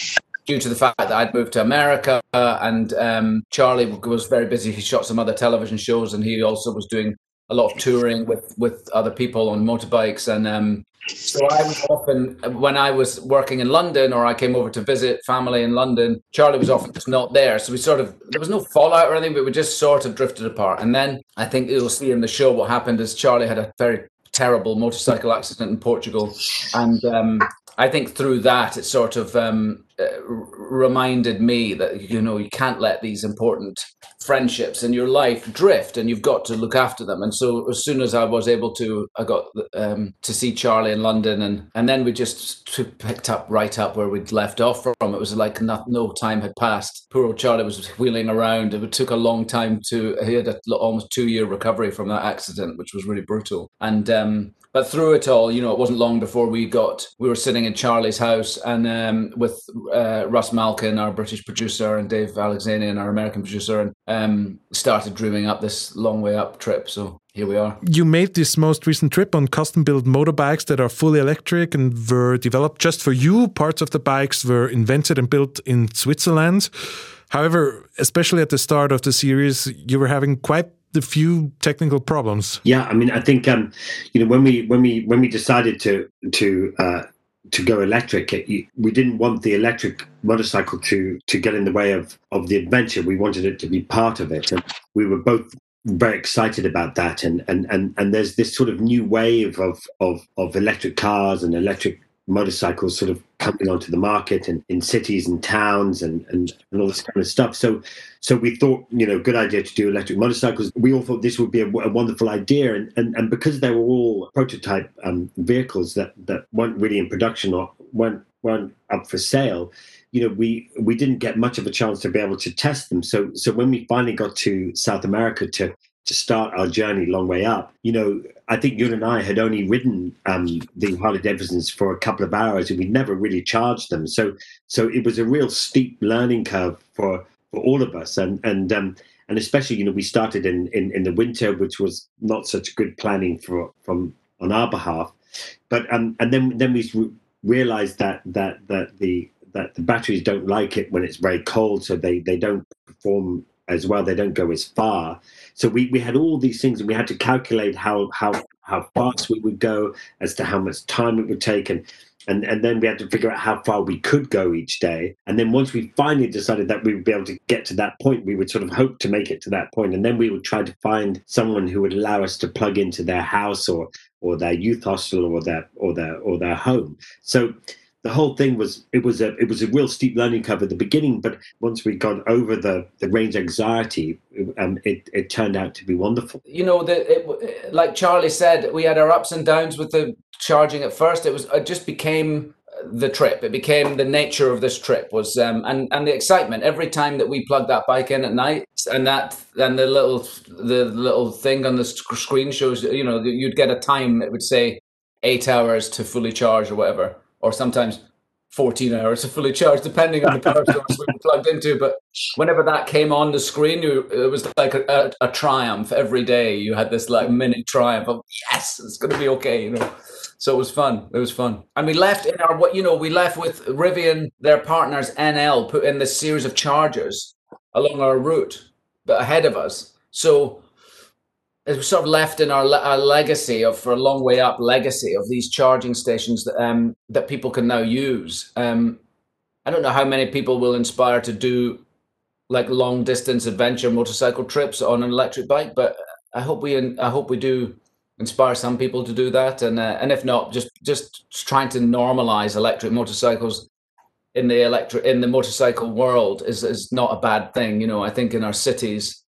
due to the fact that I'd moved to America and um, Charlie was very busy. He shot some other television shows and he also was doing a lot of touring with, with other people on motorbikes. And um, so I was often, when I was working in London or I came over to visit family in London, Charlie was often just not there. So we sort of, there was no fallout or anything, but we just sort of drifted apart. And then I think you'll see in the show what happened is Charlie had a very terrible motorcycle accident in Portugal. And um, I think through that, it sort of um, uh, reminded me that you know you can't let these important friendships in your life drift, and you've got to look after them. And so, as soon as I was able to, I got um, to see Charlie in London, and and then we just picked up right up where we'd left off from. It was like not, no time had passed. Poor old Charlie was wheeling around. It took a long time to. He had a almost two year recovery from that accident, which was really brutal. And um, but through it all, you know, it wasn't long before we got we were sitting in Charlie's house and um, with uh, Russ Malkin, our British producer, and Dave Alexanian, our American producer, and um, started dreaming up this long way up trip. So here we are. You made this most recent trip on custom built motorbikes that are fully electric and were developed just for you. Parts of the bikes were invented and built in Switzerland. However, especially at the start of the series, you were having quite a few technical problems. Yeah, I mean, I think um, you know when we when we when we decided to to uh, to go electric, it, we didn't want the electric motorcycle to to get in the way of of the adventure. We wanted it to be part of it, and we were both very excited about that. And and and and there's this sort of new wave of of of electric cars and electric motorcycles sort of coming onto the market and in cities and towns and, and and all this kind of stuff. So so we thought, you know, good idea to do electric motorcycles. We all thought this would be a, a wonderful idea, and, and and because they were all prototype um, vehicles that that weren't really in production or weren't weren't up for sale, you know, we we didn't get much of a chance to be able to test them. So so when we finally got to South America to to start our journey long way up. You know, I think you and I had only ridden um, the Harley Davidsons for a couple of hours, and we'd never really charged them. So, so it was a real steep learning curve for for all of us, and and um, and especially, you know, we started in, in in the winter, which was not such good planning for from on our behalf, but um, and then then we realized that that that the that the batteries don't like it when it's very cold, so they they don't perform as well. They don't go as far. So we, we had all these things and we had to calculate how how how fast we would go as to how much time it would take and and and then we had to figure out how far we could go each day. And then once we finally decided that we would be able to get to that point, we would sort of hope to make it to that point. And then we would try to find someone who would allow us to plug into their house or or their youth hostel or their or their or their home. So the whole thing was it was a it was a real steep learning curve at the beginning, but once we got over the the range anxiety, um, it it turned out to be wonderful. You know, the, it, like Charlie said, we had our ups and downs with the charging at first. It was it just became the trip. It became the nature of this trip was um, and and the excitement every time that we plugged that bike in at night and that and the little the little thing on the sc- screen shows you know you'd get a time it would say eight hours to fully charge or whatever or sometimes 14 hours to fully charge depending on the power [LAUGHS] source we were plugged into but whenever that came on the screen you, it was like a, a, a triumph every day you had this like mini triumph of yes it's going to be okay you know so it was fun. It was fun. And we left in our what you know, we left with Rivian, their partners NL, put in this series of chargers along our route, but ahead of us. So sort of left in our, our legacy of for a long way up legacy of these charging stations that um, that people can now use. Um, I don't know how many people will inspire to do like long distance adventure motorcycle trips on an electric bike, but I hope we I hope we do inspire some people to do that, and uh, and if not, just just trying to normalize electric motorcycles in the electric in the motorcycle world is is not a bad thing. You know, I think in our cities,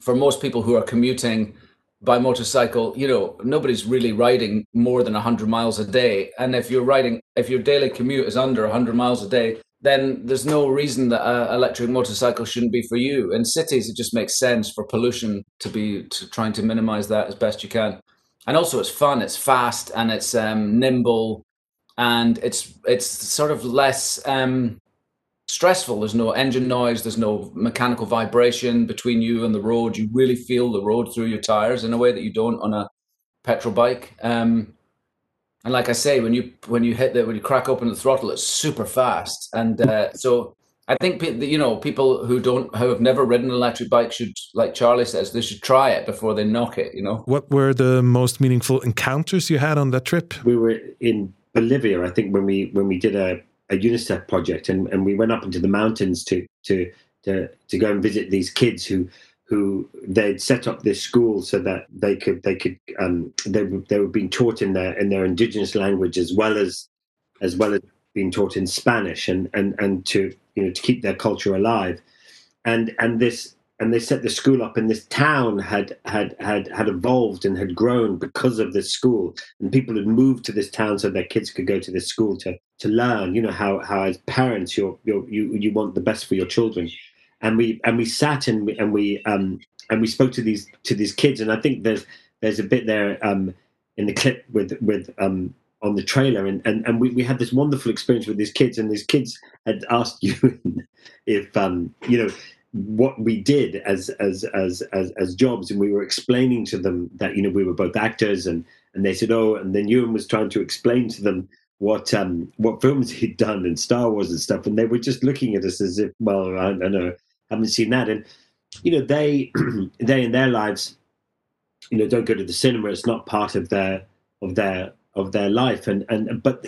for most people who are commuting by motorcycle, you know, nobody's really riding more than 100 miles a day. And if you're riding, if your daily commute is under 100 miles a day, then there's no reason that an electric motorcycle shouldn't be for you. In cities, it just makes sense for pollution to be to trying to minimize that as best you can and also it's fun it's fast and it's um, nimble and it's it's sort of less um, stressful there's no engine noise there's no mechanical vibration between you and the road you really feel the road through your tires in a way that you don't on a petrol bike um, and like i say when you when you hit the when you crack open the throttle it's super fast and uh, so I think you know people who don't who have never ridden an electric bike should, like Charlie says, they should try it before they knock it. You know. What were the most meaningful encounters you had on that trip? We were in Bolivia, I think, when we when we did a, a UNICEF project, and, and we went up into the mountains to to to to go and visit these kids who who they'd set up this school so that they could they could um, they they were being taught in their in their indigenous language as well as as well as being taught in Spanish and and and to you know to keep their culture alive. And and this and they set the school up and this town had had had had evolved and had grown because of this school. And people had moved to this town so their kids could go to this school to to learn you know how how as parents you're, you're you you want the best for your children. And we and we sat and we and we um and we spoke to these to these kids. And i think there's there's a bit there um in the clip with with um on the trailer. And, and, and we, we had this wonderful experience with these kids. And these kids had asked [LAUGHS] you if um you know what we did as as as as as jobs and we were explaining to them that you know we were both actors and and they said oh and then Ewan was trying to explain to them what um what films [LAUGHS] he'd done and Star Wars and stuff and they were just looking at us as if well I don't know haven't seen that. And you know they [CLEARS THROAT] they in their lives you know don't go to the cinema it's not part of their of their of their life and and but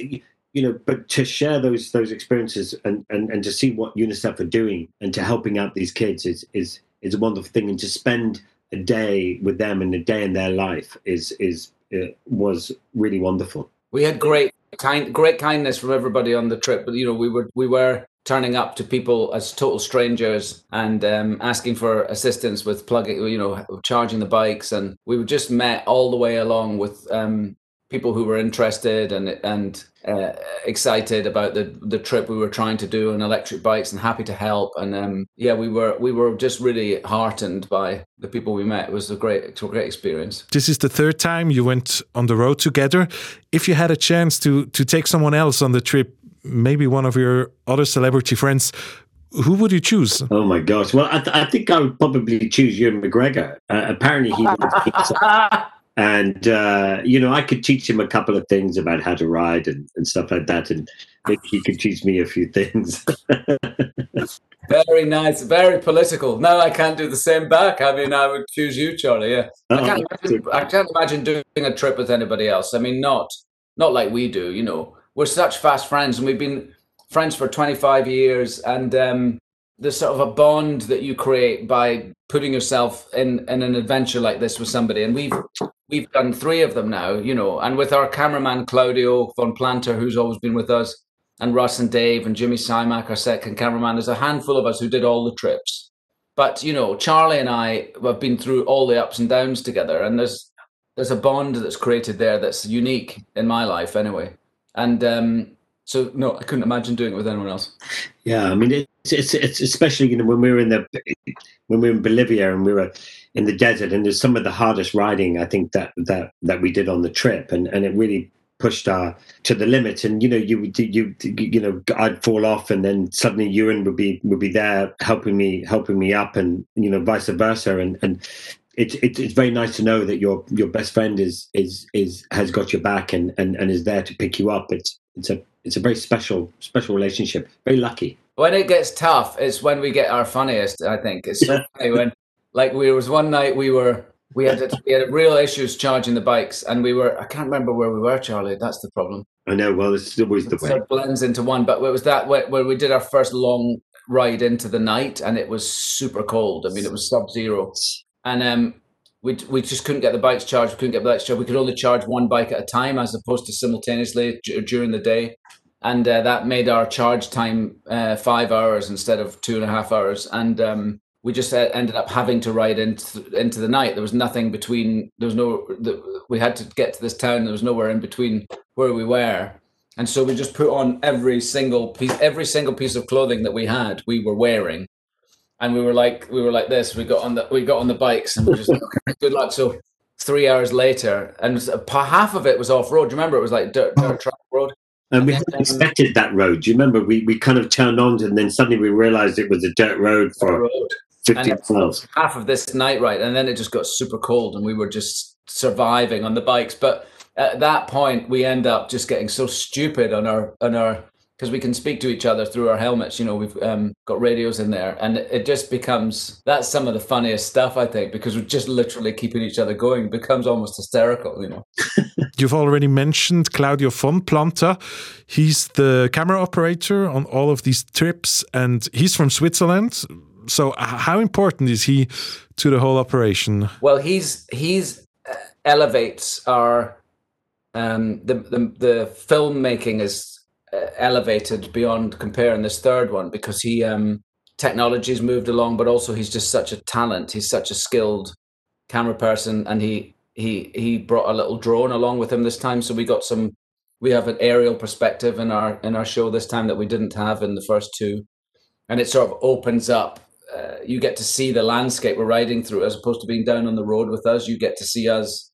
you know but to share those those experiences and and, and to see what unicef are doing and to helping out these kids is is is a wonderful thing and to spend a day with them and a day in their life is is uh, was really wonderful we had great kind great kindness from everybody on the trip but you know we were we were turning up to people as total strangers and um, asking for assistance with plugging, you know, charging the bikes. And we were just met all the way along with um, people who were interested and and uh, excited about the the trip we were trying to do on electric bikes and happy to help and um, yeah we were we were just really heartened by the people we met it was a great it was a great experience this is the third time you went on the road together if you had a chance to to take someone else on the trip maybe one of your other celebrity friends who would you choose? Oh my gosh! Well, I, th- I think I would probably choose Ewan McGregor. Uh, apparently, he [LAUGHS] and uh, you know I could teach him a couple of things about how to ride and, and stuff like that, and he could teach me a few things. [LAUGHS] very nice, very political. No, I can't do the same back. I mean, I would choose you, Charlie. Yeah, oh, I, can't imagine, I can't imagine doing a trip with anybody else. I mean, not not like we do. You know, we're such fast friends, and we've been friends for twenty five years, and um, there's sort of a bond that you create by putting yourself in in an adventure like this with somebody and we've we've done three of them now you know and with our cameraman claudio von planter who's always been with us and russ and dave and jimmy simak our second cameraman there's a handful of us who did all the trips but you know charlie and i have been through all the ups and downs together and there's there's a bond that's created there that's unique in my life anyway and um So no, I couldn't imagine doing it with anyone else. Yeah, I mean it's it's, it's especially you know when we were in the when we were in Bolivia and we were in the desert and there's some of the hardest riding I think that that that we did on the trip. And and it really pushed our to the limit. And you know you you you know I'd fall off and then suddenly Ewan would be would be there helping me helping me up and you know vice versa. And and it's it, it's very nice to know that your your best friend is is is has got your back and and and is there to pick you up. It's it's a it's a very special special relationship. Very lucky when it gets tough it's when we get our funniest i think it's so funny when like we was one night we were we had we had real issues charging the bikes, and we were I can't remember where we were, Charlie. That's the problem. I know. Well, it's always the way. it blends into one, but it was that where, where we did our first long ride into the night, and it was super cold. I mean, it was sub zero, and um, we we just couldn't get the bikes charged. We couldn't get the bikes charged. We could only charge one bike at a time, as opposed to simultaneously d- during the day. And uh, that made our charge time uh, five hours instead of two and a half hours. And um, we just ended up having to ride into into the night. There was nothing between. There was no. The, we had to get to this town. There was nowhere in between where we were, and so we just put on every single piece, every single piece of clothing that we had. We were wearing, and we were like, we were like this. We got on the we got on the bikes, and we just okay, good luck. So three hours later, and half of it was off road. Remember? It was like dirt, dirt track road. And we hadn't expected that road. Do you remember? We, we kind of turned on and then suddenly we realized it was a dirt road for road. 15 miles. Half of this night ride, and then it just got super cold, and we were just surviving on the bikes. But at that point, we end up just getting so stupid on our on our because we can speak to each other through our helmets. You know, we've um, got radios in there, and it just becomes that's some of the funniest stuff I think because we're just literally keeping each other going. It becomes almost hysterical, you know. [LAUGHS] You've already mentioned Claudio von Planta. He's the camera operator on all of these trips, and he's from Switzerland so how important is he to the whole operation? Well, he's he's uh, elevates our um, the, the the filmmaking is elevated beyond comparing this third one because he um, technology's moved along, but also he's just such a talent. He's such a skilled camera person, and he he he brought a little drone along with him this time, so we got some. We have an aerial perspective in our in our show this time that we didn't have in the first two, and it sort of opens up uh, you get to see the landscape we're riding through as opposed to being down on the road with us you get to see us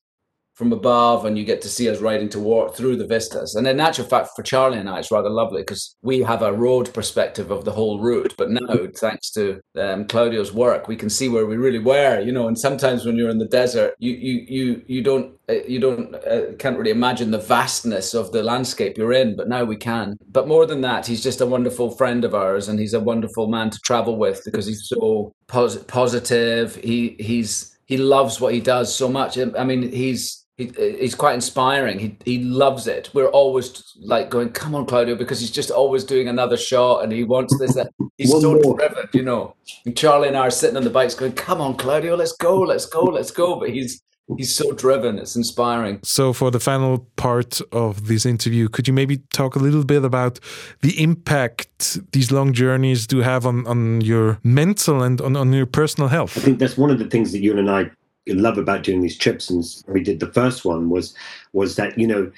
from above and you get to see us riding toward through the vistas. And in actual fact, for Charlie and I, it's rather lovely because we have a road perspective of the whole route. But now, thanks to um, Claudio's work, we can see where we really were. You know, and sometimes when you're in the desert, you you you you don't uh, you don't uh, can't really imagine the vastness of the landscape you're in. But now we can. But more than that, he's just a wonderful friend of ours, and he's a wonderful man to travel with because he's so pos- positive. He he's he loves what he does so much. I mean, he's he, uh, he's quite inspiring. He he loves it. We're always like going, "Come on, Claudio," because he's just always doing another shot, and he wants this. Uh, [LAUGHS] he's so driven, you know. And Charlie and I are sitting on the bikes, going, "Come on, Claudio, let's go, let's go, let's go." But he's he's so driven. It's inspiring. So, for the final part of this interview, could you maybe talk a little bit about the impact these long journeys do have on, on your mental and on, on your personal health? I think that's one of the things that you and I love about doing these trips, and we did the first one was was that you know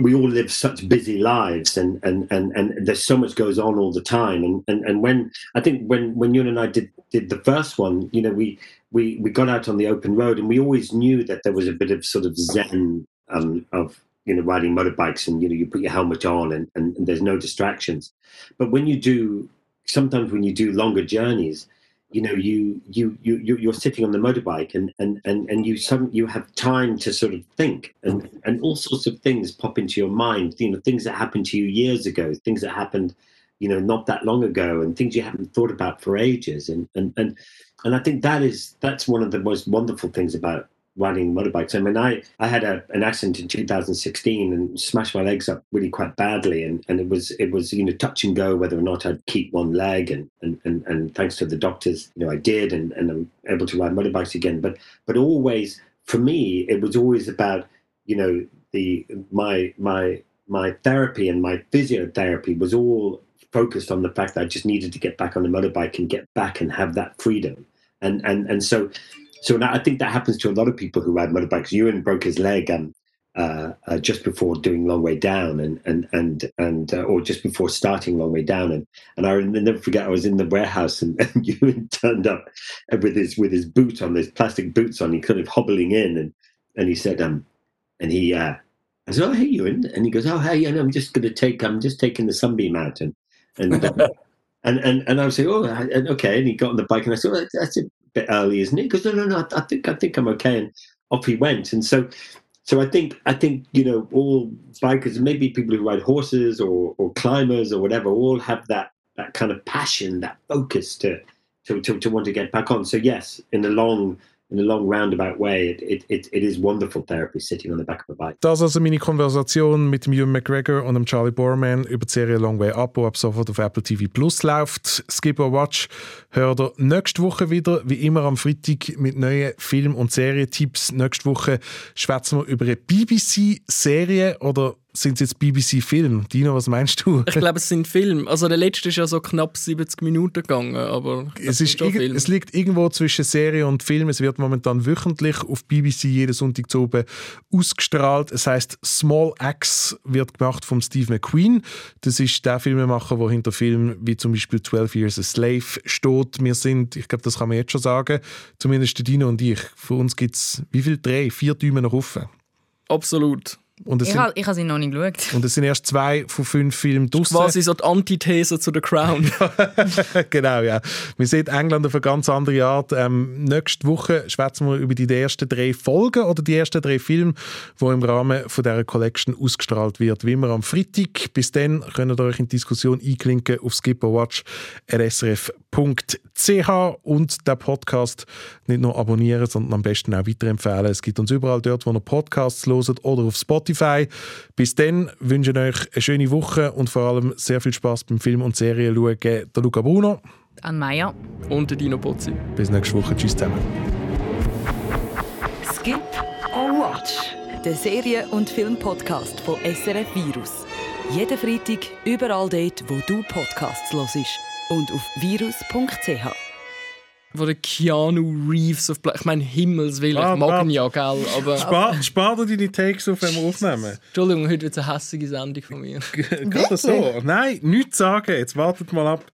we all live such busy lives and, and and and there's so much goes on all the time. And and, and when i think when when you and i did did the first one you know we we we got out on the open road and we always knew that there was a bit of sort of zen um, of you know riding motorbikes and you know you put your helmet on and, and, and there's no distractions. But when you do sometimes when you do longer journeys you know you you you you're sitting on the motorbike and and and and you some you have time to sort of think and and all sorts of things pop into your mind you know things that happened to you years ago things that happened you know not that long ago and things you haven't thought about for ages. And and and and i think that is that's one of the most wonderful things about riding motorbikes. I mean, I, I had a, an accident in 2016 and smashed my legs up really quite badly. And, and it was, it was, you know, touch and go whether or not I'd keep one leg. And, and, and, and thanks to the doctors, you know, I did, and, and I'm able to ride motorbikes again. But, but always for me, it was always about, you know, the, my, my, my therapy and my physiotherapy was all focused on the fact that I just needed to get back on the motorbike and get back and have that freedom. And, and, and so so I think that happens to a lot of people who ride motorbikes. Ewan broke his leg um, uh, uh, just before doing Long Way Down, and and and and uh, or just before starting Long Way Down, and and I never forget I was in the warehouse and, [LAUGHS] and Ewan turned up with his with his boot on, his plastic boots on, he kind of hobbling in, and and he said, um, and he, uh, I said, oh hey Ewan, and he goes, oh hey, I'm just going to take, I'm just taking the sunbeam out, and and. Um, [LAUGHS] and, and and I was saying, oh, okay. And he got on the bike, and I said, oh, that's a bit early, isn't it? Because no, no, no. I think I think I'm okay. And off he went. And so so I think I think you know all bikers, maybe people who ride horses or, or climbers or whatever, all have that that kind of passion, that focus to to, to, to want to get back on. So yes, in the long in a long roundabout way, it, it, it, is wonderful therapy sitting on the back of a bike. Das also meine Konversation mit dem Ewan McGregor und dem Charlie Borman über die Serie Long Way Up, die ab sofort auf Apple TV Plus läuft. Skip or Watch hört ihr nächste Woche wieder, wie immer am Freitag mit neuen Film- und Serientipps. Nächste Woche schwätzen wir über eine BBC-Serie oder sind es jetzt BBC-Film? Dino, was meinst du? Ich glaube, es sind Filme. Also der letzte ist ja so knapp 70 Minuten gegangen, aber es, ist Film. es liegt irgendwo zwischen Serie und Film. Es wird momentan wöchentlich auf BBC jeden Sonntag zu oben ausgestrahlt. Es heißt Small Axe wird gemacht von Steve McQueen. Das ist der Filmemacher, der hinter Filmen wie zum Beispiel 12 Years a Slave steht. Wir sind, ich glaube, das kann man jetzt schon sagen, zumindest der Dino und ich. Für uns gibt es wie viel Dreh? Vier Däume nach offen. Absolut. Und ich habe hab sie noch nicht geschaut. Und es sind erst zwei von fünf Filmen draussen. Quasi so die Antithese zu The Crown. [LAUGHS] genau, ja. Wir sehen England auf eine ganz andere Art. Ähm, nächste Woche schwätzen wir über die ersten drei Folgen oder die ersten drei Filme, die im Rahmen von dieser Collection ausgestrahlt wird. Wie immer am Freitag. Bis dann könnt ihr euch in die Diskussion einklinken auf skipperwatch.srf.ch und den Podcast nicht nur abonnieren, sondern am besten auch weiterempfehlen. Es gibt uns überall dort, wo ihr Podcasts loset oder auf Spotify. Bis dann wünsche ich euch eine schöne Woche und vor allem sehr viel Spaß beim Film und Serien schauen. Der Luca Bruno. An Meier. Und der Dino Pozzi. Bis nächste Woche. Tschüss zusammen. Skip or Watch. Der Serien- und Filmpodcast von SRF Virus. Jeden Freitag überall dort, wo du Podcasts hörst. Und auf virus.ch wo der Keanu Reeves auf Ich meine, Himmelswillen, ah, ich mag ihn ja, gell? Aber... Spar, spar dir deine Takes auf, wenn wir aufnehmen. Entschuldigung, heute wird es eine hässliche Sendung von mir. [LAUGHS] Gerade so? Nein, nichts sagen. Jetzt wartet mal ab.